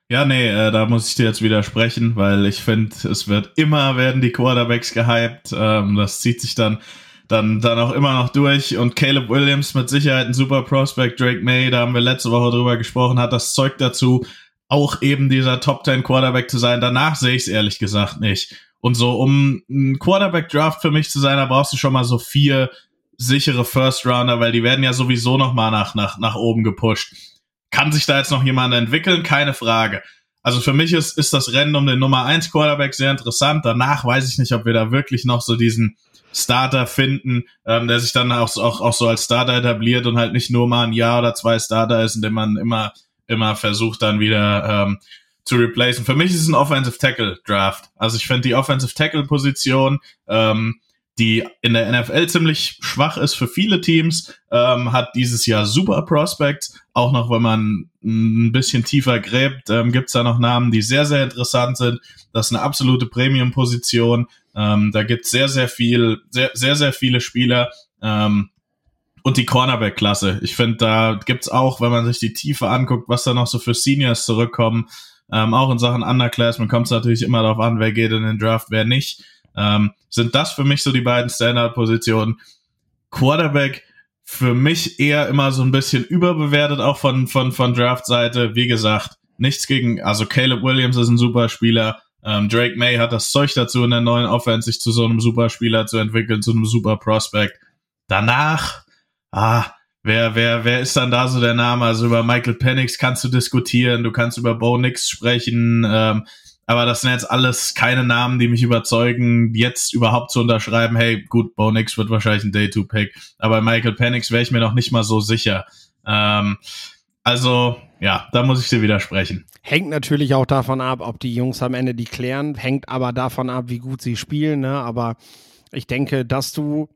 Ja, nee, äh, da muss ich dir jetzt widersprechen, weil ich finde, es wird immer werden die Quarterbacks gehypt. Ähm, das zieht sich dann dann dann auch immer noch durch und Caleb Williams mit Sicherheit ein super Prospect. Drake May, da haben wir letzte Woche drüber gesprochen, hat das Zeug dazu, auch eben dieser Top 10 Quarterback zu sein. Danach sehe ich es ehrlich gesagt nicht. Und so, um ein Quarterback-Draft für mich zu sein, da brauchst du schon mal so vier sichere First-Rounder, weil die werden ja sowieso noch mal nach, nach, nach oben gepusht. Kann sich da jetzt noch jemand entwickeln? Keine Frage. Also für mich ist, ist das Rennen um den Nummer 1 Quarterback sehr interessant. Danach weiß ich nicht, ob wir da wirklich noch so diesen Starter finden, ähm, der sich dann auch, auch, auch so als Starter etabliert und halt nicht nur mal ein Jahr oder zwei Starter ist, indem man immer, immer versucht dann wieder ähm, zu replacen. Für mich ist es ein Offensive Tackle Draft. Also ich finde die Offensive Tackle Position ähm, die in der NFL ziemlich schwach ist für viele Teams, ähm, hat dieses Jahr super Prospects. Auch noch, wenn man ein bisschen tiefer gräbt, ähm, gibt es da noch Namen, die sehr, sehr interessant sind. Das ist eine absolute Premium-Position. Ähm, da gibt es sehr, sehr viel, sehr, sehr, sehr viele Spieler. Ähm, und die Cornerback-Klasse. Ich finde, da gibt's auch, wenn man sich die Tiefe anguckt, was da noch so für Seniors zurückkommen, ähm, auch in Sachen Underclassmen kommt es natürlich immer darauf an, wer geht in den Draft, wer nicht ähm, sind das für mich so die beiden Standard-Positionen. Quarterback für mich eher immer so ein bisschen überbewertet, auch von, von, von Draft-Seite. Wie gesagt, nichts gegen, also Caleb Williams ist ein super Spieler. Ähm, Drake May hat das Zeug dazu, in der neuen Offense sich zu so einem Superspieler zu entwickeln, zu einem Super Prospect. Danach, ah, wer, wer, wer ist dann da so der Name? Also über Michael Penix kannst du diskutieren, du kannst über Bo Nix sprechen, ähm, aber das sind jetzt alles keine Namen, die mich überzeugen, jetzt überhaupt zu unterschreiben, hey, gut, Bo Nix wird wahrscheinlich ein Day-2-Pick, aber Michael Penix wäre ich mir noch nicht mal so sicher. Ähm, also, ja, da muss ich dir widersprechen. Hängt natürlich auch davon ab, ob die Jungs am Ende die klären, hängt aber davon ab, wie gut sie spielen, ne? Aber ich denke, dass du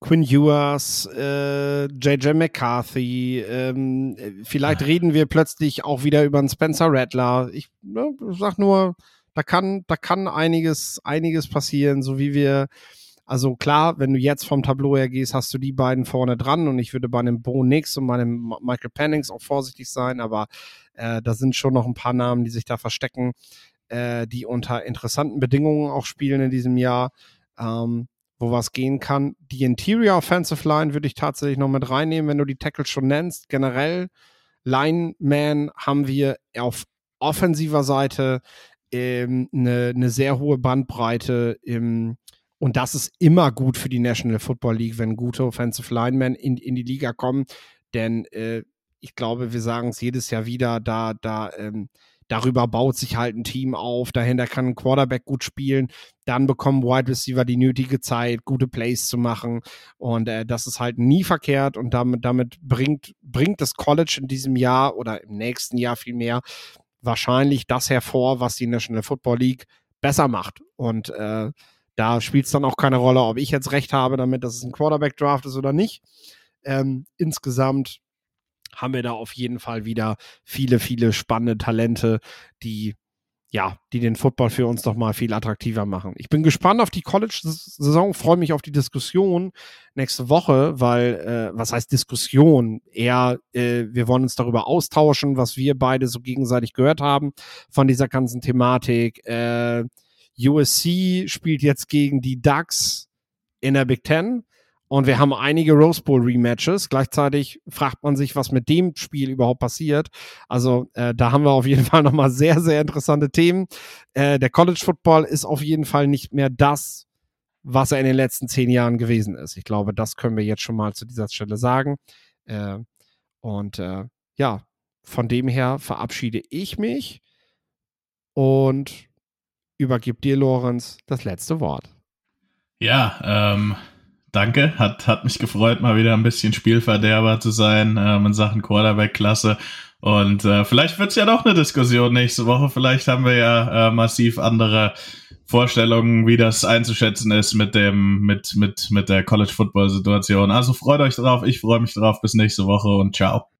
Quinn Ewers, äh, JJ McCarthy, ähm, vielleicht reden wir plötzlich auch wieder über einen Spencer Rattler. Ich ne, sag nur, da kann, da kann einiges, einiges passieren, so wie wir, also klar, wenn du jetzt vom Tableau her gehst, hast du die beiden vorne dran und ich würde bei einem Bo Nix und bei einem Michael Pennings auch vorsichtig sein, aber äh, da sind schon noch ein paar Namen, die sich da verstecken, äh, die unter interessanten Bedingungen auch spielen in diesem Jahr. Ähm, wo was gehen kann. Die Interior Offensive Line würde ich tatsächlich noch mit reinnehmen, wenn du die Tackles schon nennst. Generell Lineman haben wir auf offensiver Seite ähm, eine, sehr hohe Bandbreite im und das ist immer gut für die National Football League, wenn gute Offensive Linemen in, in die Liga kommen. Denn äh, ich glaube, wir sagen es jedes Jahr wieder, da, da ähm, Darüber baut sich halt ein Team auf. Dahinter kann ein Quarterback gut spielen. Dann bekommen Wide Receiver die nötige Zeit, gute Plays zu machen. Und äh, das ist halt nie verkehrt. Und damit, damit bringt, bringt das College in diesem Jahr oder im nächsten Jahr vielmehr wahrscheinlich das hervor, was die National Football League besser macht. Und äh, da spielt es dann auch keine Rolle, ob ich jetzt recht habe damit, dass es ein Quarterback-Draft ist oder nicht. Ähm, insgesamt haben wir da auf jeden Fall wieder viele, viele spannende Talente, die ja, die den Football für uns doch mal viel attraktiver machen. Ich bin gespannt auf die College-Saison, freue mich auf die Diskussion nächste Woche, weil, äh, was heißt Diskussion? Eher, äh, wir wollen uns darüber austauschen, was wir beide so gegenseitig gehört haben von dieser ganzen Thematik. Äh, USC spielt jetzt gegen die Ducks in der Big Ten. Und wir haben einige Rose Bowl Rematches. Gleichzeitig fragt man sich, was mit dem Spiel überhaupt passiert. Also äh, da haben wir auf jeden Fall nochmal sehr, sehr interessante Themen. Äh, der College Football ist auf jeden Fall nicht mehr das, was er in den letzten zehn Jahren gewesen ist. Ich glaube, das können wir jetzt schon mal zu dieser Stelle sagen. Äh, und äh, ja, von dem her verabschiede ich mich und übergib dir, Lorenz, das letzte Wort. Ja, ähm, danke. Hat, hat mich gefreut, mal wieder ein bisschen Spielverderber zu sein ähm, in Sachen Quarterback-Klasse. Und äh, vielleicht wird es ja doch eine Diskussion nächste Woche. Vielleicht haben wir ja äh, massiv andere Vorstellungen, wie das einzuschätzen ist mit dem, mit, mit, mit der College Football Situation. Also freut euch drauf, ich freue mich drauf. Bis nächste Woche und ciao.